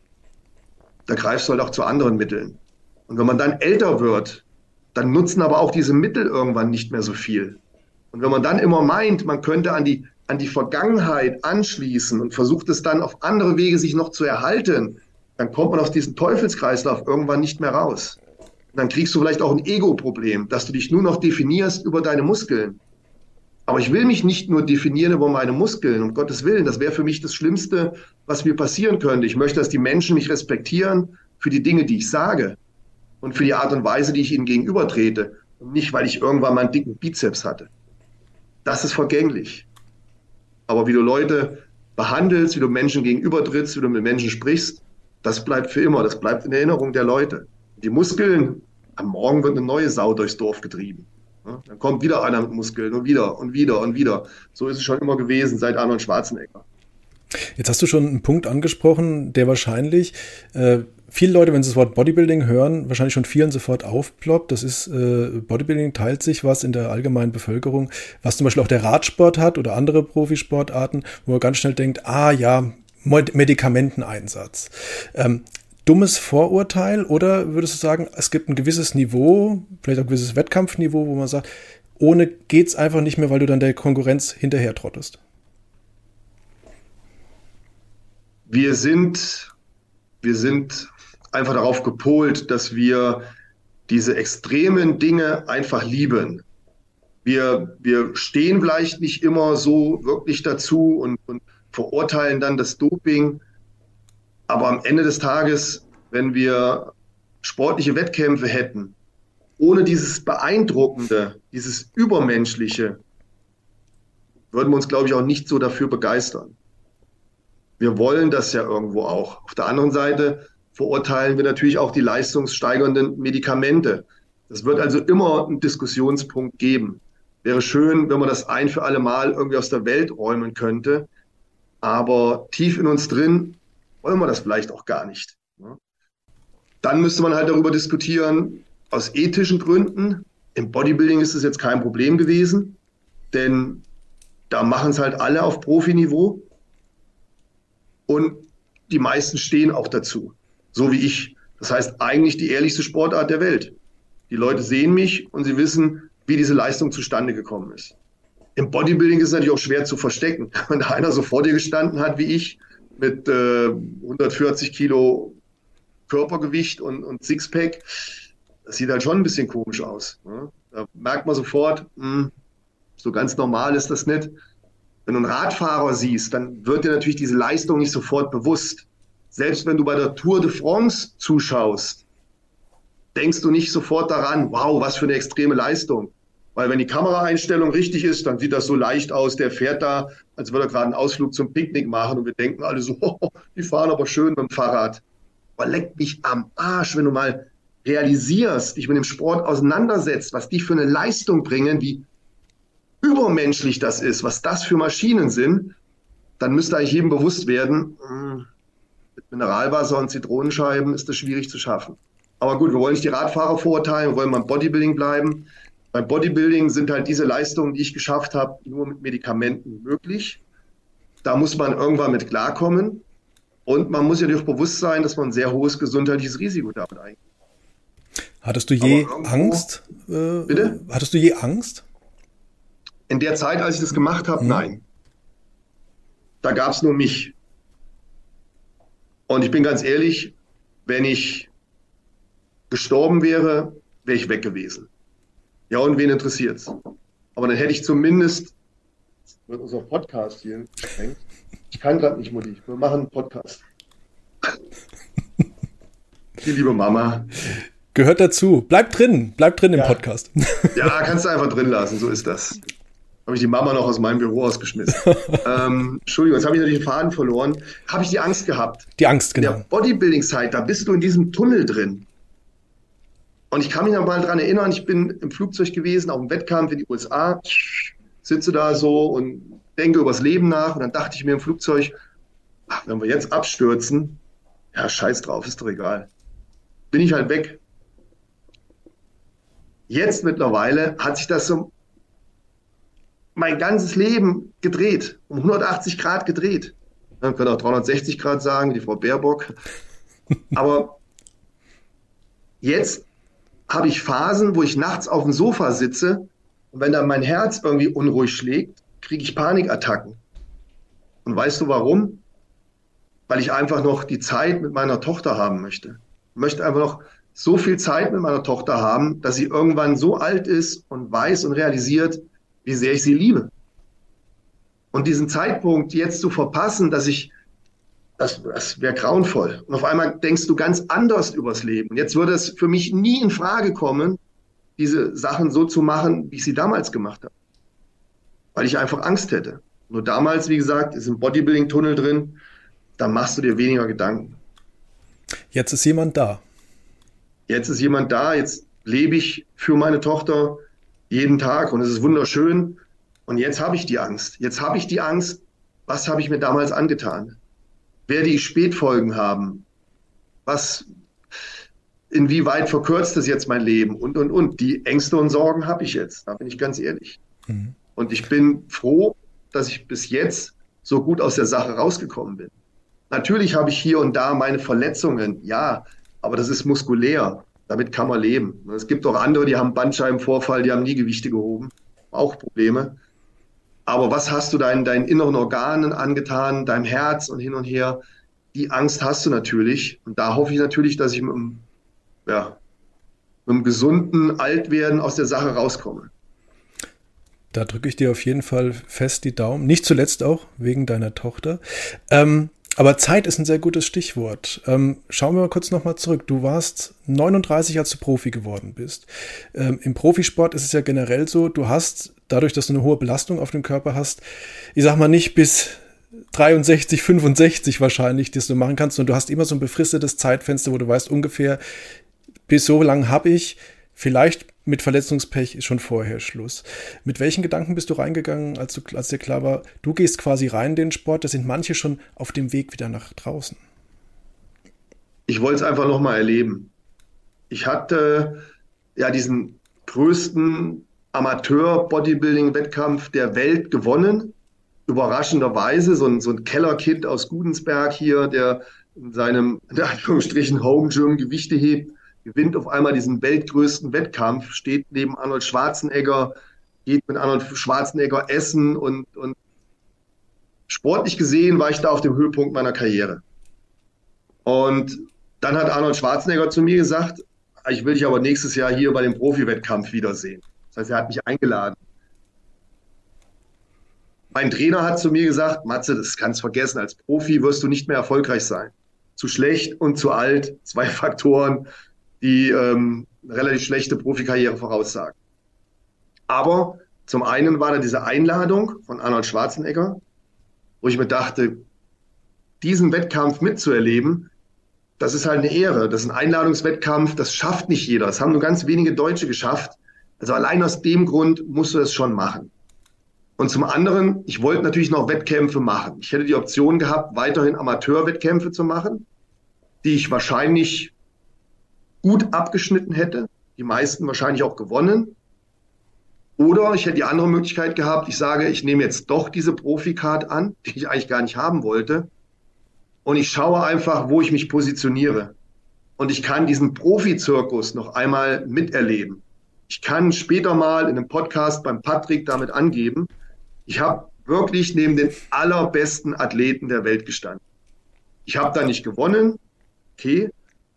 da greifst du halt auch zu anderen Mitteln. Und wenn man dann älter wird, dann nutzen aber auch diese Mittel irgendwann nicht mehr so viel. Und wenn man dann immer meint, man könnte an die, an die Vergangenheit anschließen und versucht es dann auf andere Wege sich noch zu erhalten, dann kommt man aus diesem Teufelskreislauf irgendwann nicht mehr raus. Und dann kriegst du vielleicht auch ein Ego-Problem, dass du dich nur noch definierst über deine Muskeln. Aber ich will mich nicht nur definieren über meine Muskeln, um Gottes Willen. Das wäre für mich das Schlimmste, was mir passieren könnte. Ich möchte, dass die Menschen mich respektieren für die Dinge, die ich sage und für die Art und Weise, die ich ihnen gegenüber trete. Und nicht, weil ich irgendwann mal einen dicken Bizeps hatte. Das ist vergänglich. Aber wie du Leute behandelst, wie du Menschen gegenübertrittst, wie du mit Menschen sprichst, das bleibt für immer. Das bleibt in Erinnerung der Leute. Die Muskeln, am Morgen wird eine neue Sau durchs Dorf getrieben. Dann kommt wieder einer mit Muskeln und wieder und wieder und wieder. So ist es schon immer gewesen seit Arnold Schwarzenegger. Jetzt hast du schon einen Punkt angesprochen, der wahrscheinlich äh, viele Leute, wenn sie das Wort Bodybuilding hören, wahrscheinlich schon vielen sofort aufploppt. Das ist, äh, Bodybuilding teilt sich was in der allgemeinen Bevölkerung, was zum Beispiel auch der Radsport hat oder andere Profisportarten, wo man ganz schnell denkt, ah ja, Medikamenteneinsatz. Ähm, dummes Vorurteil oder würdest du sagen, es gibt ein gewisses Niveau, vielleicht auch ein gewisses Wettkampfniveau, wo man sagt, ohne geht's einfach nicht mehr, weil du dann der Konkurrenz hinterher trottest? Wir sind, wir sind einfach darauf gepolt, dass wir diese extremen Dinge einfach lieben. Wir, wir stehen vielleicht nicht immer so wirklich dazu und, und verurteilen dann das Doping. Aber am Ende des Tages, wenn wir sportliche Wettkämpfe hätten, ohne dieses Beeindruckende, dieses Übermenschliche, würden wir uns, glaube ich, auch nicht so dafür begeistern. Wir wollen das ja irgendwo auch. Auf der anderen Seite verurteilen wir natürlich auch die leistungssteigernden Medikamente. Das wird also immer einen Diskussionspunkt geben. Wäre schön, wenn man das ein für alle Mal irgendwie aus der Welt räumen könnte. Aber tief in uns drin wollen wir das vielleicht auch gar nicht. Dann müsste man halt darüber diskutieren, aus ethischen Gründen. Im Bodybuilding ist es jetzt kein Problem gewesen, denn da machen es halt alle auf Profiniveau. Und die meisten stehen auch dazu, so wie ich. Das heißt, eigentlich die ehrlichste Sportart der Welt. Die Leute sehen mich und sie wissen, wie diese Leistung zustande gekommen ist. Im Bodybuilding ist es natürlich auch schwer zu verstecken. Wenn da einer so vor dir gestanden hat wie ich, mit äh, 140 Kilo Körpergewicht und, und Sixpack, das sieht halt schon ein bisschen komisch aus. Ne? Da merkt man sofort, mh, hm, so ganz normal ist das nicht. Wenn du einen Radfahrer siehst, dann wird dir natürlich diese Leistung nicht sofort bewusst. Selbst wenn du bei der Tour de France zuschaust, denkst du nicht sofort daran, wow, was für eine extreme Leistung. Weil wenn die Kameraeinstellung richtig ist, dann sieht das so leicht aus. Der fährt da, als würde er gerade einen Ausflug zum Picknick machen und wir denken alle so, oh, die fahren aber schön mit dem Fahrrad. Aber leck mich am Arsch, wenn du mal realisierst, dich mit dem Sport auseinandersetzt, was die für eine Leistung bringen, wie übermenschlich das ist, was das für Maschinen sind, dann müsste eigentlich jedem bewusst werden, hm, mit Mineralwasser und Zitronenscheiben ist das schwierig zu schaffen. Aber gut, wir wollen nicht die Radfahrer verurteilen, wir wollen beim Bodybuilding bleiben. Beim Bodybuilding sind halt diese Leistungen, die ich geschafft habe, nur mit Medikamenten möglich. Da muss man irgendwann mit klarkommen. Und man muss ja durch bewusst sein, dass man ein sehr hohes gesundheitliches Risiko damit eingeht. Hattest du je Angst? Äh, bitte? Hattest du je Angst? In der Zeit, als ich das gemacht habe, hm. nein. Da gab es nur mich. Und ich bin ganz ehrlich, wenn ich gestorben wäre, wäre ich weg gewesen. Ja, und wen interessiert's? Aber dann hätte ich zumindest, wird unser Podcast hier gesprengt. Ich kann gerade nicht, Mutti. Wir machen einen Podcast. Die liebe Mama. Gehört dazu. Bleib drin. Bleib drin ja. im Podcast. Ja, kannst du einfach drin lassen. So ist das. Habe ich die Mama noch aus meinem Büro ausgeschmissen. ähm, Entschuldigung, jetzt habe ich natürlich den Faden verloren. Habe ich die Angst gehabt. Die Angst, genau. In der Bodybuilding-Zeit, da bist du in diesem Tunnel drin. Und ich kann mich noch mal daran erinnern, ich bin im Flugzeug gewesen, auf dem Wettkampf in die USA, sitze da so und denke übers Leben nach. Und dann dachte ich mir im Flugzeug, ach, wenn wir jetzt abstürzen, ja, scheiß drauf, ist doch egal. Bin ich halt weg. Jetzt mittlerweile hat sich das so mein ganzes Leben gedreht, um 180 Grad gedreht. Man könnte auch 360 Grad sagen, wie die Frau Baerbock. Aber jetzt habe ich Phasen, wo ich nachts auf dem Sofa sitze und wenn dann mein Herz irgendwie unruhig schlägt, kriege ich Panikattacken. Und weißt du warum? Weil ich einfach noch die Zeit mit meiner Tochter haben möchte. Ich möchte einfach noch so viel Zeit mit meiner Tochter haben, dass sie irgendwann so alt ist und weiß und realisiert, wie sehr ich sie liebe. Und diesen Zeitpunkt jetzt zu verpassen, dass ich, das, das wäre grauenvoll. Und auf einmal denkst du ganz anders übers Leben. Jetzt würde es für mich nie in Frage kommen, diese Sachen so zu machen, wie ich sie damals gemacht habe. Weil ich einfach Angst hätte. Nur damals, wie gesagt, ist ein Bodybuilding-Tunnel drin, da machst du dir weniger Gedanken. Jetzt ist jemand da. Jetzt ist jemand da, jetzt lebe ich für meine Tochter jeden Tag und es ist wunderschön. Und jetzt habe ich die Angst. Jetzt habe ich die Angst, was habe ich mir damals angetan? Werde ich Spätfolgen haben? Was, inwieweit verkürzt es jetzt mein Leben? Und, und, und. Die Ängste und Sorgen habe ich jetzt. Da bin ich ganz ehrlich. Mhm. Und ich bin froh, dass ich bis jetzt so gut aus der Sache rausgekommen bin. Natürlich habe ich hier und da meine Verletzungen, ja, aber das ist muskulär. Damit kann man leben. Es gibt auch andere, die haben Bandscheibenvorfall, die haben nie Gewichte gehoben, auch Probleme. Aber was hast du deinen, deinen inneren Organen angetan, deinem Herz und hin und her? Die Angst hast du natürlich. Und da hoffe ich natürlich, dass ich mit einem, ja, mit einem gesunden Altwerden aus der Sache rauskomme. Da drücke ich dir auf jeden Fall fest die Daumen. Nicht zuletzt auch wegen deiner Tochter. Ähm, aber Zeit ist ein sehr gutes Stichwort. Ähm, schauen wir mal kurz nochmal zurück. Du warst 39, als du Profi geworden bist. Ähm, Im Profisport ist es ja generell so, du hast, dadurch, dass du eine hohe Belastung auf dem Körper hast, ich sag mal nicht bis 63, 65 wahrscheinlich, das du machen kannst, und du hast immer so ein befristetes Zeitfenster, wo du weißt, ungefähr bis so lang habe ich. Vielleicht mit Verletzungspech ist schon vorher Schluss. Mit welchen Gedanken bist du reingegangen, als, du, als dir klar war, du gehst quasi rein in den Sport, da sind manche schon auf dem Weg wieder nach draußen? Ich wollte es einfach nochmal erleben. Ich hatte ja diesen größten Amateur-Bodybuilding-Wettkampf der Welt gewonnen. Überraschenderweise, so ein, so ein Kellerkind aus Gudensberg hier, der in seinem, in Anführungsstrichen, Home Gym Gewichte hebt gewinnt auf einmal diesen weltgrößten Wettkampf, steht neben Arnold Schwarzenegger, geht mit Arnold Schwarzenegger essen und, und sportlich gesehen war ich da auf dem Höhepunkt meiner Karriere. Und dann hat Arnold Schwarzenegger zu mir gesagt, ich will dich aber nächstes Jahr hier bei dem Profi-Wettkampf wiedersehen. Das heißt, er hat mich eingeladen. Mein Trainer hat zu mir gesagt, Matze, das kannst du vergessen, als Profi wirst du nicht mehr erfolgreich sein. Zu schlecht und zu alt, zwei Faktoren, die ähm, relativ schlechte Profikarriere voraussagen. Aber zum einen war da diese Einladung von Arnold Schwarzenegger, wo ich mir dachte, diesen Wettkampf mitzuerleben, das ist halt eine Ehre. Das ist ein Einladungswettkampf, das schafft nicht jeder. Das haben nur ganz wenige Deutsche geschafft. Also allein aus dem Grund musst du das schon machen. Und zum anderen, ich wollte natürlich noch Wettkämpfe machen. Ich hätte die Option gehabt, weiterhin Amateurwettkämpfe zu machen, die ich wahrscheinlich gut abgeschnitten hätte, die meisten wahrscheinlich auch gewonnen. Oder ich hätte die andere Möglichkeit gehabt, ich sage, ich nehme jetzt doch diese Profikarte an, die ich eigentlich gar nicht haben wollte. Und ich schaue einfach, wo ich mich positioniere. Und ich kann diesen Profizirkus noch einmal miterleben. Ich kann später mal in einem Podcast beim Patrick damit angeben, ich habe wirklich neben den allerbesten Athleten der Welt gestanden. Ich habe da nicht gewonnen, okay,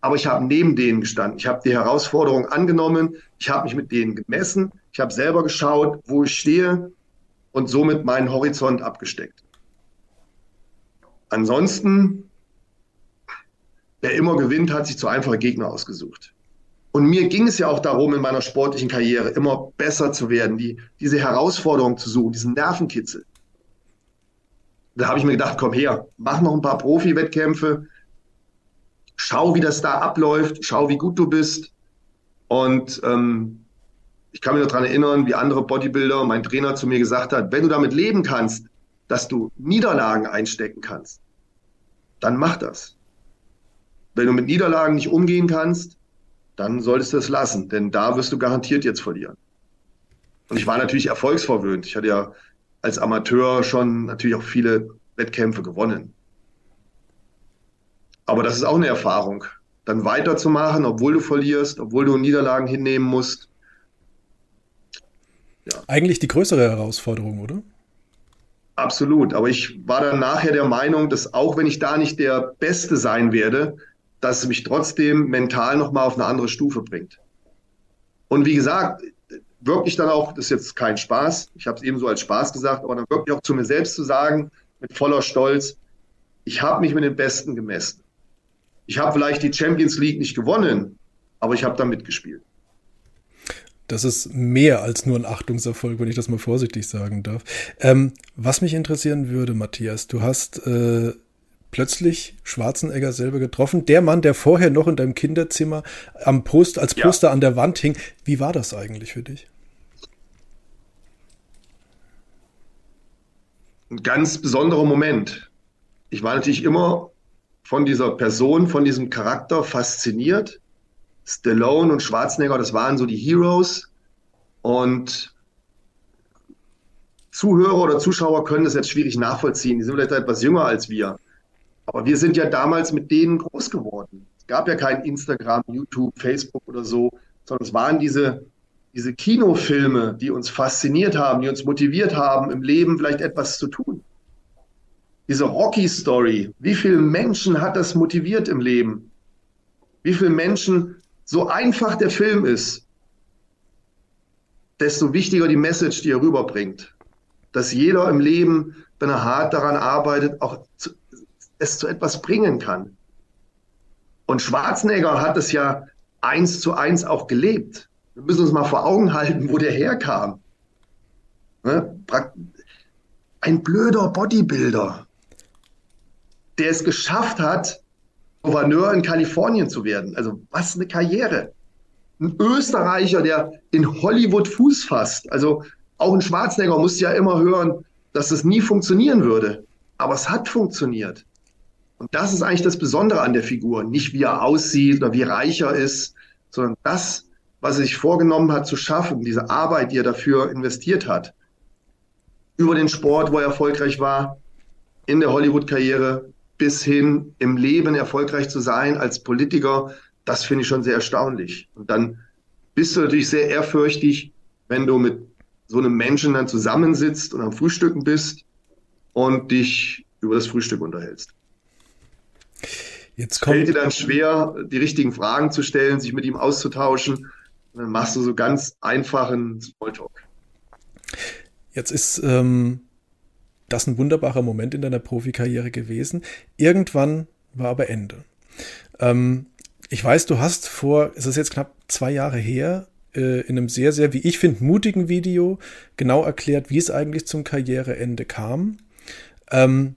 aber ich habe neben denen gestanden. Ich habe die Herausforderung angenommen, ich habe mich mit denen gemessen, ich habe selber geschaut, wo ich stehe und somit meinen Horizont abgesteckt. Ansonsten, wer immer gewinnt, hat sich zu einfache Gegner ausgesucht. Und mir ging es ja auch darum, in meiner sportlichen Karriere immer besser zu werden, die, diese Herausforderung zu suchen, diesen Nervenkitzel. Da habe ich mir gedacht, komm her, mach noch ein paar Profi-Wettkämpfe, schau, wie das da abläuft, schau, wie gut du bist. Und ähm, ich kann mich noch daran erinnern, wie andere Bodybuilder, mein Trainer zu mir gesagt hat, wenn du damit leben kannst, dass du Niederlagen einstecken kannst, dann mach das. Wenn du mit Niederlagen nicht umgehen kannst, dann solltest du es lassen, denn da wirst du garantiert jetzt verlieren. Und ich war natürlich erfolgsverwöhnt. Ich hatte ja als Amateur schon natürlich auch viele Wettkämpfe gewonnen. Aber das ist auch eine Erfahrung. Dann weiterzumachen, obwohl du verlierst, obwohl du Niederlagen hinnehmen musst. Ja. Eigentlich die größere Herausforderung, oder? Absolut. Aber ich war dann nachher der Meinung, dass auch wenn ich da nicht der Beste sein werde, dass es mich trotzdem mental nochmal auf eine andere Stufe bringt. Und wie gesagt, wirklich dann auch, das ist jetzt kein Spaß, ich habe es eben so als Spaß gesagt, aber dann wirklich auch zu mir selbst zu sagen, mit voller Stolz, ich habe mich mit den Besten gemessen. Ich habe vielleicht die Champions League nicht gewonnen, aber ich habe da mitgespielt. Das ist mehr als nur ein Achtungserfolg, wenn ich das mal vorsichtig sagen darf. Ähm, was mich interessieren würde, Matthias, du hast äh, plötzlich Schwarzenegger selber getroffen. Der Mann, der vorher noch in deinem Kinderzimmer am Post, als Poster ja. an der Wand hing. Wie war das eigentlich für dich? Ein ganz besonderer Moment. Ich war natürlich immer von dieser Person, von diesem Charakter fasziniert Stallone und Schwarzenegger, das waren so die Heroes. Und Zuhörer oder Zuschauer können das jetzt schwierig nachvollziehen. Die sind vielleicht etwas jünger als wir. Aber wir sind ja damals mit denen groß geworden. Es gab ja kein Instagram, YouTube, Facebook oder so, sondern es waren diese, diese Kinofilme, die uns fasziniert haben, die uns motiviert haben, im Leben vielleicht etwas zu tun. Diese Rocky-Story, wie viele Menschen hat das motiviert im Leben? Wie viele Menschen so einfach der Film ist, desto wichtiger die Message, die er rüberbringt. Dass jeder im Leben, wenn er hart daran arbeitet, auch zu, es zu etwas bringen kann. Und Schwarzenegger hat es ja eins zu eins auch gelebt. Wir müssen uns mal vor Augen halten, wo der herkam. Ne? Ein blöder Bodybuilder, der es geschafft hat, Gouverneur in Kalifornien zu werden. Also was eine Karriere. Ein Österreicher, der in Hollywood Fuß fasst. Also auch ein Schwarzenegger musste ja immer hören, dass das nie funktionieren würde. Aber es hat funktioniert. Und das ist eigentlich das Besondere an der Figur. Nicht wie er aussieht oder wie reich er ist, sondern das, was er sich vorgenommen hat zu schaffen, diese Arbeit, die er dafür investiert hat. Über den Sport, wo er erfolgreich war, in der Hollywood-Karriere, bis hin im Leben erfolgreich zu sein als Politiker, das finde ich schon sehr erstaunlich. Und dann bist du natürlich sehr ehrfürchtig, wenn du mit so einem Menschen dann zusammensitzt und am Frühstücken bist und dich über das Frühstück unterhältst. Jetzt kommt... Fällt dir dann schwer, die richtigen Fragen zu stellen, sich mit ihm auszutauschen. Und dann machst du so ganz einfachen Smalltalk. Jetzt ist ähm, das ein wunderbarer Moment in deiner Profikarriere gewesen. Irgendwann war aber Ende. Ähm, ich weiß, du hast vor, es ist jetzt knapp zwei Jahre her, äh, in einem sehr, sehr, wie ich finde, mutigen Video genau erklärt, wie es eigentlich zum Karriereende kam. Ähm,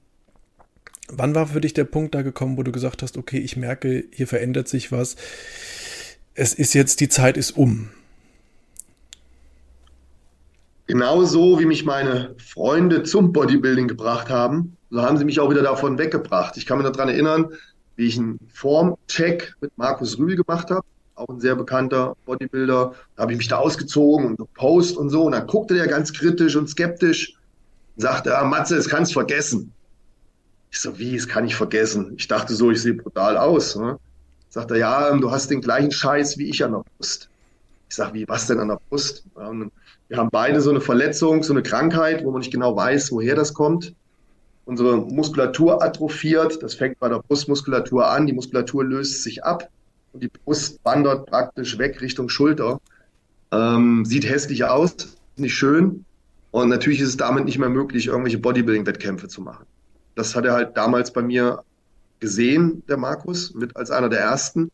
wann war für dich der Punkt da gekommen, wo du gesagt hast, okay, ich merke, hier verändert sich was. Es ist jetzt, die Zeit ist um. Genauso wie mich meine Freunde zum Bodybuilding gebracht haben, so haben sie mich auch wieder davon weggebracht. Ich kann mich noch daran erinnern, wie ich einen Formcheck mit Markus Rühl gemacht habe, auch ein sehr bekannter Bodybuilder. Da habe ich mich da ausgezogen und gepost und so. Und dann guckte der ganz kritisch und skeptisch und sagte, ah, Matze, das kannst vergessen. Ich so, wie, das kann ich vergessen? Ich dachte so, ich sehe brutal aus. Ne? Sagt er, ja, du hast den gleichen Scheiß wie ich an der Brust. Ich sag, wie, was denn an der Brust? Und wir haben beide so eine Verletzung, so eine Krankheit, wo man nicht genau weiß, woher das kommt. Unsere Muskulatur atrophiert. Das fängt bei der Brustmuskulatur an. Die Muskulatur löst sich ab und die Brust wandert praktisch weg Richtung Schulter. Ähm, sieht hässlich aus, nicht schön. Und natürlich ist es damit nicht mehr möglich, irgendwelche Bodybuilding-Wettkämpfe zu machen. Das hat er halt damals bei mir gesehen, der Markus, mit als einer der ersten.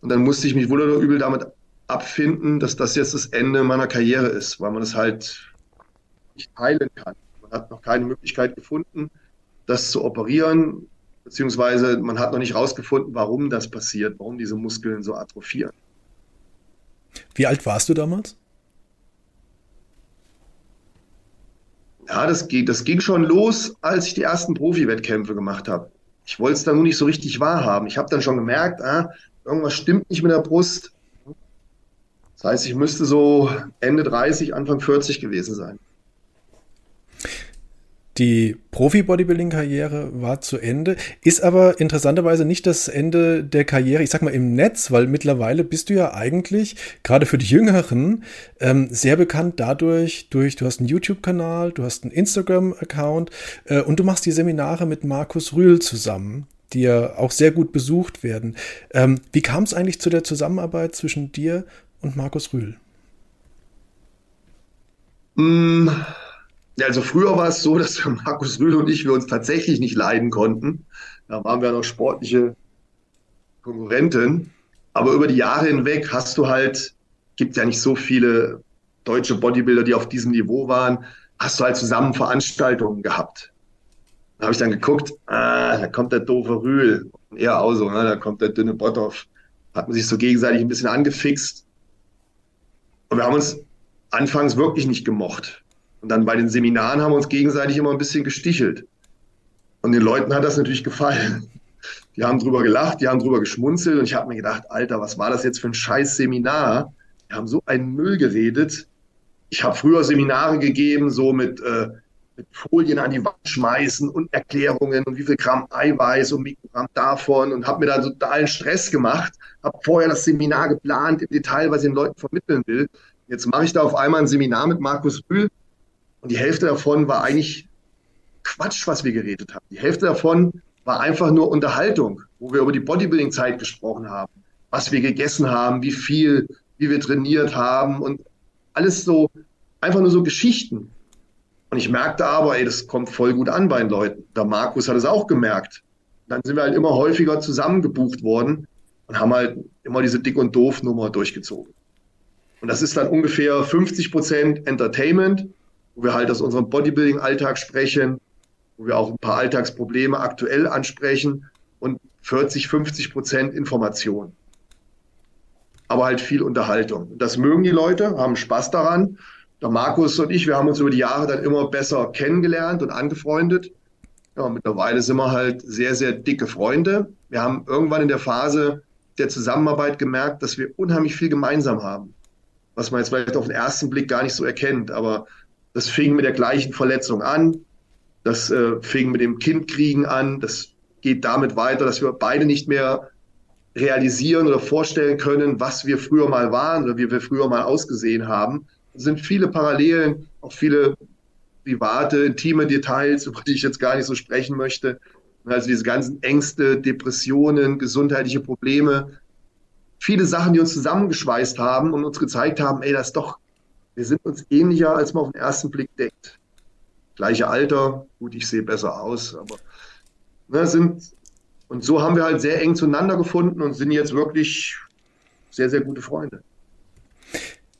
Und dann musste ich mich wohl oder übel damit abfinden, dass das jetzt das Ende meiner Karriere ist, weil man es halt nicht heilen kann. Man hat noch keine Möglichkeit gefunden, das zu operieren, beziehungsweise man hat noch nicht herausgefunden, warum das passiert, warum diese Muskeln so atrophieren. Wie alt warst du damals? Ja, das, ging, das ging schon los, als ich die ersten Profi-Wettkämpfe gemacht habe. Ich wollte es dann nur nicht so richtig wahrhaben. Ich habe dann schon gemerkt, ah, irgendwas stimmt nicht mit der Brust. Das heißt, ich müsste so Ende 30, Anfang 40 gewesen sein. Die Profi-Bodybuilding-Karriere war zu Ende, ist aber interessanterweise nicht das Ende der Karriere, ich sag mal im Netz, weil mittlerweile bist du ja eigentlich, gerade für die Jüngeren, ähm, sehr bekannt dadurch, durch, du hast einen YouTube-Kanal, du hast einen Instagram-Account äh, und du machst die Seminare mit Markus Rühl zusammen, die ja auch sehr gut besucht werden. Ähm, wie kam es eigentlich zu der Zusammenarbeit zwischen dir und Markus Rühl? Mm. Ja, also früher war es so, dass Markus Rühl und ich wir uns tatsächlich nicht leiden konnten. Da waren wir noch sportliche Konkurrenten. Aber über die Jahre hinweg hast du halt, gibt ja nicht so viele deutsche Bodybuilder, die auf diesem Niveau waren, hast du halt zusammen Veranstaltungen gehabt. Da habe ich dann geguckt, ah, da kommt der doofe Rühl. Er auch so, ne? da kommt der dünne Botthoff. Hat man sich so gegenseitig ein bisschen angefixt. Und wir haben uns anfangs wirklich nicht gemocht. Und dann bei den Seminaren haben wir uns gegenseitig immer ein bisschen gestichelt. Und den Leuten hat das natürlich gefallen. Die haben drüber gelacht, die haben drüber geschmunzelt und ich habe mir gedacht, Alter, was war das jetzt für ein scheiß Seminar? Wir haben so einen Müll geredet. Ich habe früher Seminare gegeben, so mit, äh, mit Folien an die Wand schmeißen und Erklärungen und wie viel Gramm Eiweiß und Mikrogramm davon und habe mir da totalen Stress gemacht, habe vorher das Seminar geplant im Detail, was ich den Leuten vermitteln will. Jetzt mache ich da auf einmal ein Seminar mit Markus Rühl und die Hälfte davon war eigentlich Quatsch, was wir geredet haben. Die Hälfte davon war einfach nur Unterhaltung, wo wir über die Bodybuilding-Zeit gesprochen haben, was wir gegessen haben, wie viel, wie wir trainiert haben und alles so, einfach nur so Geschichten. Und ich merkte aber, ey, das kommt voll gut an bei den Leuten. Der Markus hat es auch gemerkt. Dann sind wir halt immer häufiger zusammengebucht worden und haben halt immer diese Dick- und Doof-Nummer durchgezogen. Und das ist dann ungefähr 50 Prozent Entertainment, wo wir halt aus unserem Bodybuilding-Alltag sprechen, wo wir auch ein paar Alltagsprobleme aktuell ansprechen und 40, 50 Prozent Information. Aber halt viel Unterhaltung. Das mögen die Leute, haben Spaß daran. Der Markus und ich, wir haben uns über die Jahre dann immer besser kennengelernt und angefreundet. Ja, mittlerweile sind wir halt sehr, sehr dicke Freunde. Wir haben irgendwann in der Phase der Zusammenarbeit gemerkt, dass wir unheimlich viel gemeinsam haben. Was man jetzt vielleicht auf den ersten Blick gar nicht so erkennt. Aber das fing mit der gleichen Verletzung an. Das äh, fing mit dem Kindkriegen an. Das geht damit weiter, dass wir beide nicht mehr realisieren oder vorstellen können, was wir früher mal waren oder wie wir früher mal ausgesehen haben. Sind viele Parallelen, auch viele private, intime Details, über die ich jetzt gar nicht so sprechen möchte. Also diese ganzen Ängste, Depressionen, gesundheitliche Probleme, viele Sachen, die uns zusammengeschweißt haben und uns gezeigt haben, ey, das ist doch wir sind uns ähnlicher, als man auf den ersten Blick denkt. Gleiche Alter, gut, ich sehe besser aus, aber ne, sind, und so haben wir halt sehr eng zueinander gefunden und sind jetzt wirklich sehr, sehr gute Freunde.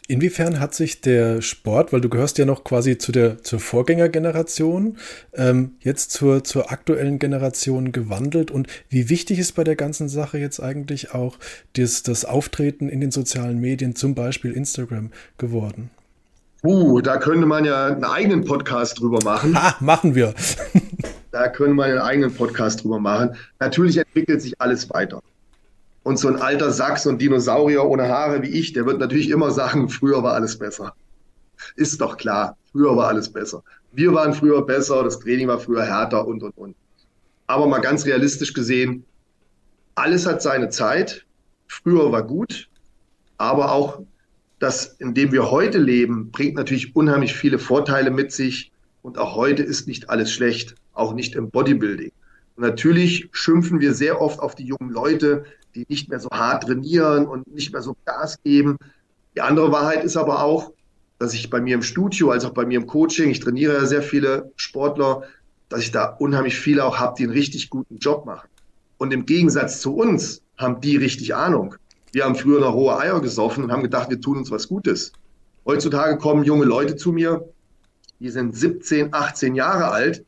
Inwiefern hat sich der Sport, weil du gehörst ja noch quasi zu der zur Vorgängergeneration, ähm, jetzt zur, zur aktuellen Generation gewandelt und wie wichtig ist bei der ganzen Sache jetzt eigentlich auch das, das Auftreten in den sozialen Medien, zum Beispiel Instagram, geworden? Uh, da könnte man ja einen eigenen Podcast drüber machen. Ha, machen wir. da könnte man einen eigenen Podcast drüber machen. Natürlich entwickelt sich alles weiter. Und so ein alter Sachs und Dinosaurier ohne Haare wie ich, der wird natürlich immer sagen, früher war alles besser. Ist doch klar, früher war alles besser. Wir waren früher besser, das Training war früher härter und, und, und. Aber mal ganz realistisch gesehen, alles hat seine Zeit. Früher war gut, aber auch das, in dem wir heute leben, bringt natürlich unheimlich viele Vorteile mit sich. Und auch heute ist nicht alles schlecht, auch nicht im Bodybuilding. Und natürlich schimpfen wir sehr oft auf die jungen Leute, die nicht mehr so hart trainieren und nicht mehr so Gas geben. Die andere Wahrheit ist aber auch, dass ich bei mir im Studio, als auch bei mir im Coaching, ich trainiere ja sehr viele Sportler, dass ich da unheimlich viele auch habe, die einen richtig guten Job machen. Und im Gegensatz zu uns haben die richtig Ahnung. Wir haben früher noch hohe Eier gesoffen und haben gedacht, wir tun uns was Gutes. Heutzutage kommen junge Leute zu mir, die sind 17, 18 Jahre alt,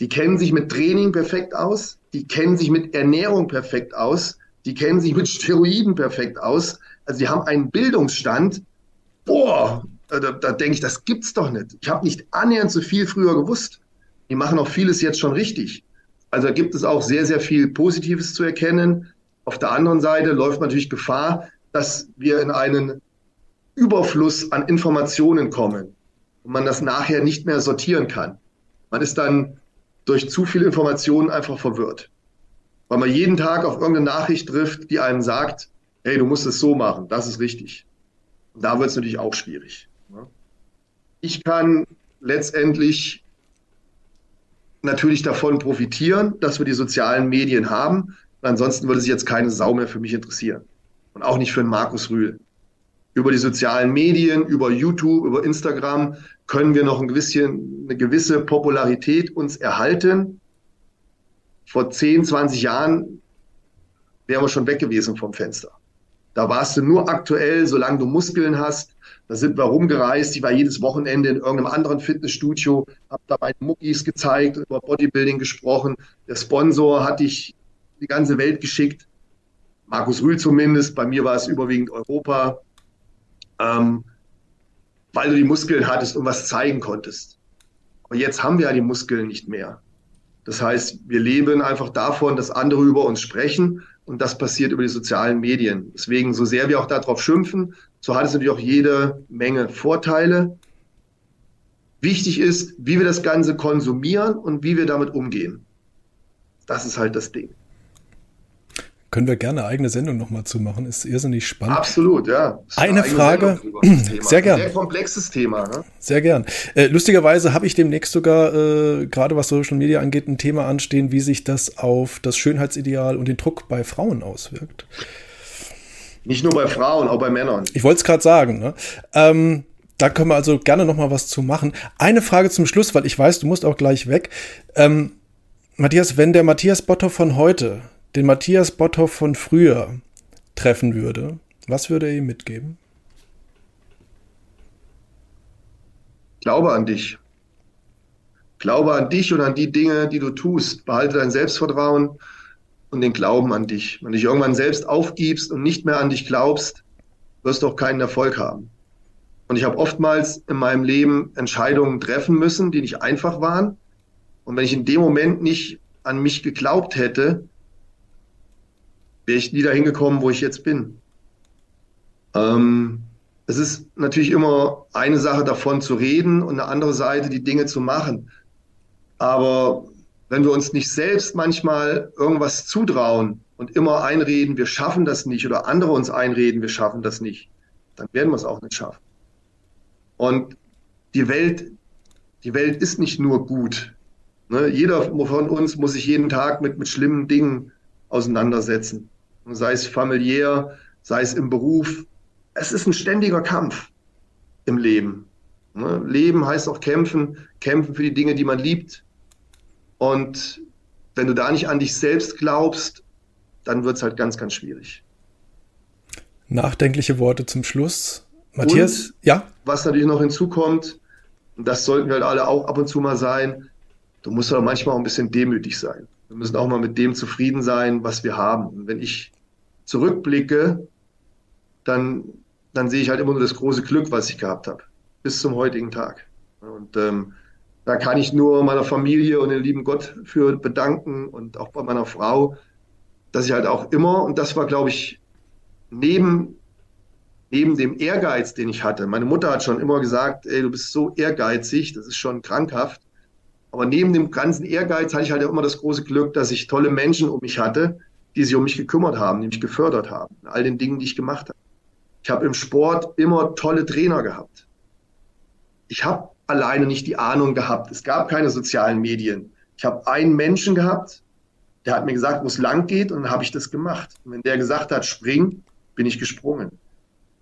die kennen sich mit Training perfekt aus, die kennen sich mit Ernährung perfekt aus, die kennen sich mit Steroiden perfekt aus. Also die haben einen Bildungsstand. Boah, da, da denke ich, das gibt's doch nicht. Ich habe nicht annähernd so viel früher gewusst. Die machen auch vieles jetzt schon richtig. Also da gibt es auch sehr, sehr viel Positives zu erkennen. Auf der anderen Seite läuft natürlich Gefahr, dass wir in einen Überfluss an Informationen kommen und man das nachher nicht mehr sortieren kann. Man ist dann durch zu viele Informationen einfach verwirrt. Weil man jeden Tag auf irgendeine Nachricht trifft, die einem sagt, hey, du musst es so machen, das ist richtig. Und da wird es natürlich auch schwierig. Ne? Ich kann letztendlich natürlich davon profitieren, dass wir die sozialen Medien haben. Ansonsten würde sich jetzt keine Sau mehr für mich interessieren. Und auch nicht für den Markus Rühl. Über die sozialen Medien, über YouTube, über Instagram können wir noch ein bisschen, eine gewisse Popularität uns erhalten. Vor 10, 20 Jahren wären wir schon weg gewesen vom Fenster. Da warst du nur aktuell, solange du Muskeln hast. Da sind wir rumgereist. Ich war jedes Wochenende in irgendeinem anderen Fitnessstudio, habe da meine Muckis gezeigt, über Bodybuilding gesprochen. Der Sponsor hat dich die ganze Welt geschickt. Markus Rühl zumindest. Bei mir war es überwiegend Europa. Ähm, weil du die Muskeln hattest und was zeigen konntest. Aber jetzt haben wir ja die Muskeln nicht mehr. Das heißt, wir leben einfach davon, dass andere über uns sprechen und das passiert über die sozialen Medien. Deswegen, so sehr wir auch darauf schimpfen, so hat es natürlich auch jede Menge Vorteile. Wichtig ist, wie wir das Ganze konsumieren und wie wir damit umgehen. Das ist halt das Ding. Können wir gerne eine eigene Sendung nochmal zu machen, ist irrsinnig spannend. Absolut, ja. Eine, eine Frage, sehr gern. Sehr komplexes Thema. Ne? Sehr gern. Äh, lustigerweise habe ich demnächst sogar, äh, gerade was Social Media angeht, ein Thema anstehen, wie sich das auf das Schönheitsideal und den Druck bei Frauen auswirkt. Nicht nur bei Frauen, auch bei Männern. Ich wollte es gerade sagen. Ne? Ähm, da können wir also gerne nochmal was zu machen. Eine Frage zum Schluss, weil ich weiß, du musst auch gleich weg. Ähm, Matthias, wenn der Matthias Botto von heute den Matthias Botthoff von früher treffen würde, was würde er ihm mitgeben? Glaube an dich. Glaube an dich und an die Dinge, die du tust. Behalte dein Selbstvertrauen und den Glauben an dich. Wenn du dich irgendwann selbst aufgibst und nicht mehr an dich glaubst, wirst du auch keinen Erfolg haben. Und ich habe oftmals in meinem Leben Entscheidungen treffen müssen, die nicht einfach waren. Und wenn ich in dem Moment nicht an mich geglaubt hätte, wäre ich nie dahin gekommen, wo ich jetzt bin. Ähm, es ist natürlich immer eine Sache davon zu reden und eine andere Seite, die Dinge zu machen. Aber wenn wir uns nicht selbst manchmal irgendwas zutrauen und immer einreden, wir schaffen das nicht oder andere uns einreden, wir schaffen das nicht, dann werden wir es auch nicht schaffen. Und die Welt, die Welt ist nicht nur gut. Ne? Jeder von uns muss sich jeden Tag mit, mit schlimmen Dingen auseinandersetzen sei es familiär, sei es im Beruf. Es ist ein ständiger Kampf im Leben. Ne? Leben heißt auch kämpfen, kämpfen für die Dinge, die man liebt. Und wenn du da nicht an dich selbst glaubst, dann wird es halt ganz, ganz schwierig. Nachdenkliche Worte zum Schluss. Matthias, und, ja? Was natürlich noch hinzukommt, und das sollten wir halt alle auch ab und zu mal sein, du musst aber manchmal auch ein bisschen demütig sein. Wir müssen auch mal mit dem zufrieden sein, was wir haben. Und wenn ich zurückblicke, dann, dann sehe ich halt immer nur das große Glück, was ich gehabt habe, bis zum heutigen Tag. Und ähm, da kann ich nur meiner Familie und den lieben Gott für bedanken und auch bei meiner Frau, dass ich halt auch immer, und das war, glaube ich, neben, neben dem Ehrgeiz, den ich hatte, meine Mutter hat schon immer gesagt, ey, du bist so ehrgeizig, das ist schon krankhaft. Aber neben dem ganzen Ehrgeiz hatte ich halt immer das große Glück, dass ich tolle Menschen um mich hatte, die sich um mich gekümmert haben, die mich gefördert haben, in all den Dingen, die ich gemacht habe. Ich habe im Sport immer tolle Trainer gehabt. Ich habe alleine nicht die Ahnung gehabt. Es gab keine sozialen Medien. Ich habe einen Menschen gehabt, der hat mir gesagt, wo es lang geht, und dann habe ich das gemacht. Und wenn der gesagt hat, spring, bin ich gesprungen.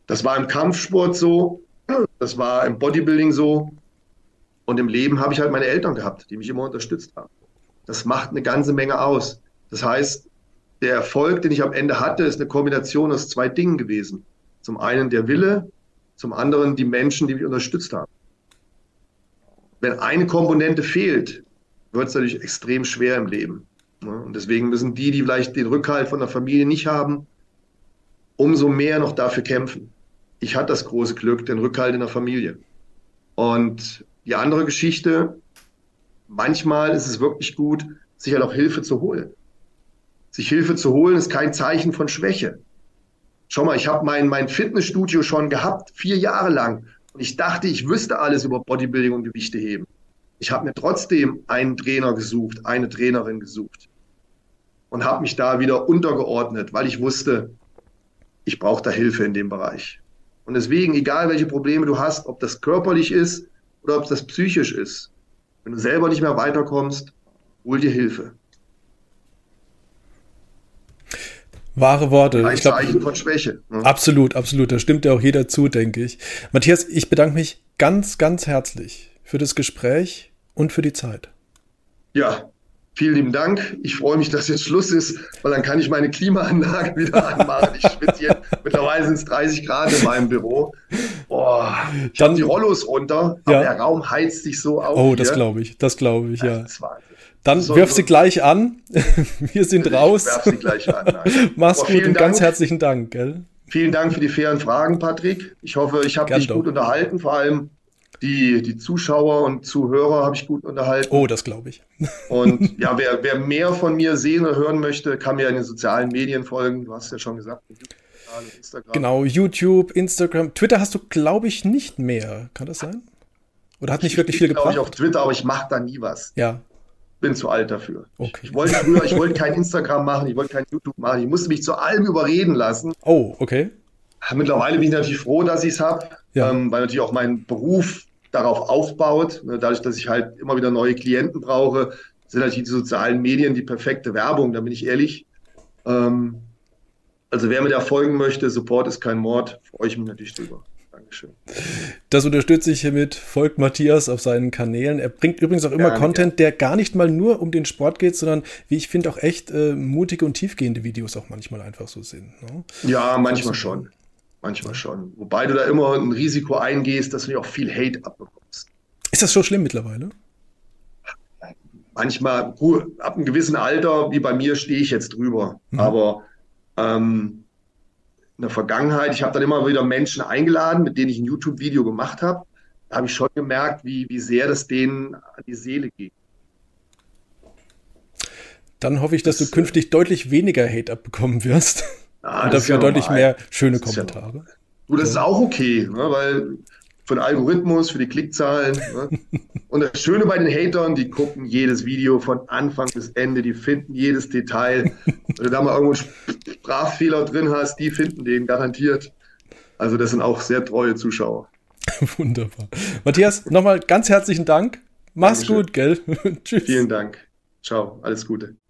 Das war im Kampfsport so, das war im Bodybuilding so, und im Leben habe ich halt meine Eltern gehabt, die mich immer unterstützt haben. Das macht eine ganze Menge aus. Das heißt, der Erfolg, den ich am Ende hatte, ist eine Kombination aus zwei Dingen gewesen. Zum einen der Wille, zum anderen die Menschen, die mich unterstützt haben. Wenn eine Komponente fehlt, wird es natürlich extrem schwer im Leben. Und deswegen müssen die, die vielleicht den Rückhalt von der Familie nicht haben, umso mehr noch dafür kämpfen. Ich hatte das große Glück, den Rückhalt in der Familie. Und die andere Geschichte, manchmal ist es wirklich gut, sich halt auch Hilfe zu holen. Sich Hilfe zu holen ist kein Zeichen von Schwäche. Schau mal, ich habe mein, mein Fitnessstudio schon gehabt, vier Jahre lang. Und ich dachte, ich wüsste alles über Bodybuilding und Gewichte heben. Ich habe mir trotzdem einen Trainer gesucht, eine Trainerin gesucht und habe mich da wieder untergeordnet, weil ich wusste, ich brauche da Hilfe in dem Bereich. Und deswegen, egal welche Probleme du hast, ob das körperlich ist oder ob das psychisch ist, wenn du selber nicht mehr weiterkommst, hol dir Hilfe. Wahre Worte. Ein ich glaub, Zeichen von Schwäche. Ne? Absolut, absolut. Da stimmt ja auch jeder zu, denke ich. Matthias, ich bedanke mich ganz, ganz herzlich für das Gespräch und für die Zeit. Ja, vielen lieben Dank. Ich freue mich, dass jetzt Schluss ist, weil dann kann ich meine Klimaanlage wieder anmachen. Ich schwitze hier, mittlerweile sind es 30 Grad in meinem Büro. Boah, ich habe die Rollos runter, aber ja. der Raum heizt sich so auf. Oh, das glaube ich, das glaube ich, ja. Dann so, wirf sie gleich an. Wir sind ich raus. Werf sie gleich an. Mach's gut und Dank. ganz herzlichen Dank. Gell? Vielen Dank für die fairen Fragen, Patrick. Ich hoffe, ich habe dich doch. gut unterhalten. Vor allem die, die Zuschauer und Zuhörer habe ich gut unterhalten. Oh, das glaube ich. Und ja, wer, wer mehr von mir sehen oder hören möchte, kann mir in den sozialen Medien folgen. Du hast ja schon gesagt, Instagram. Genau, YouTube, Instagram. Twitter hast du, glaube ich, nicht mehr. Kann das sein? Oder hat nicht ich, wirklich viel gebracht? Ich auf Twitter, aber ich mache da nie was. Ja, bin zu alt dafür. Okay. Ich wollte früher, ich wollte kein Instagram machen, ich wollte kein YouTube machen, ich musste mich zu allem überreden lassen. Oh, okay. Mittlerweile bin ich natürlich froh, dass ich es habe, ja. ähm, weil natürlich auch mein Beruf darauf aufbaut. Ne, dadurch, dass ich halt immer wieder neue Klienten brauche, sind natürlich die sozialen Medien die perfekte Werbung, da bin ich ehrlich. Ähm, also wer mir da folgen möchte, Support ist kein Mord, freue ich mich natürlich drüber. Dankeschön. Das unterstütze ich hiermit. Folgt Matthias auf seinen Kanälen. Er bringt übrigens auch immer ja, Content, der gar nicht mal nur um den Sport geht, sondern wie ich finde auch echt äh, mutige und tiefgehende Videos auch manchmal einfach so sind. Ne? Ja, manchmal schon. Manchmal schon. Wobei du da immer ein Risiko eingehst, dass du auch viel Hate abbekommst. Ist das so schlimm mittlerweile? Manchmal, gut, ab einem gewissen Alter, wie bei mir, stehe ich jetzt drüber. Mhm. Aber ähm, in der Vergangenheit, ich habe dann immer wieder Menschen eingeladen, mit denen ich ein YouTube-Video gemacht habe. Da habe ich schon gemerkt, wie, wie sehr das denen an die Seele geht. Dann hoffe ich, dass das, du künftig deutlich weniger Hate abbekommen wirst. Ah, und dafür ja deutlich mehr schöne Kommentare. Ja du, das ist auch okay, ne, weil für den Algorithmus, für die Klickzahlen. Ne? Und das Schöne bei den Hatern, die gucken jedes Video von Anfang bis Ende, die finden jedes Detail. Wenn du da mal irgendwo einen Sprachfehler drin hast, die finden den garantiert. Also das sind auch sehr treue Zuschauer. Wunderbar. Matthias, nochmal ganz herzlichen Dank. Mach's Dankeschön. gut, gell? Tschüss. Vielen Dank. Ciao, alles Gute.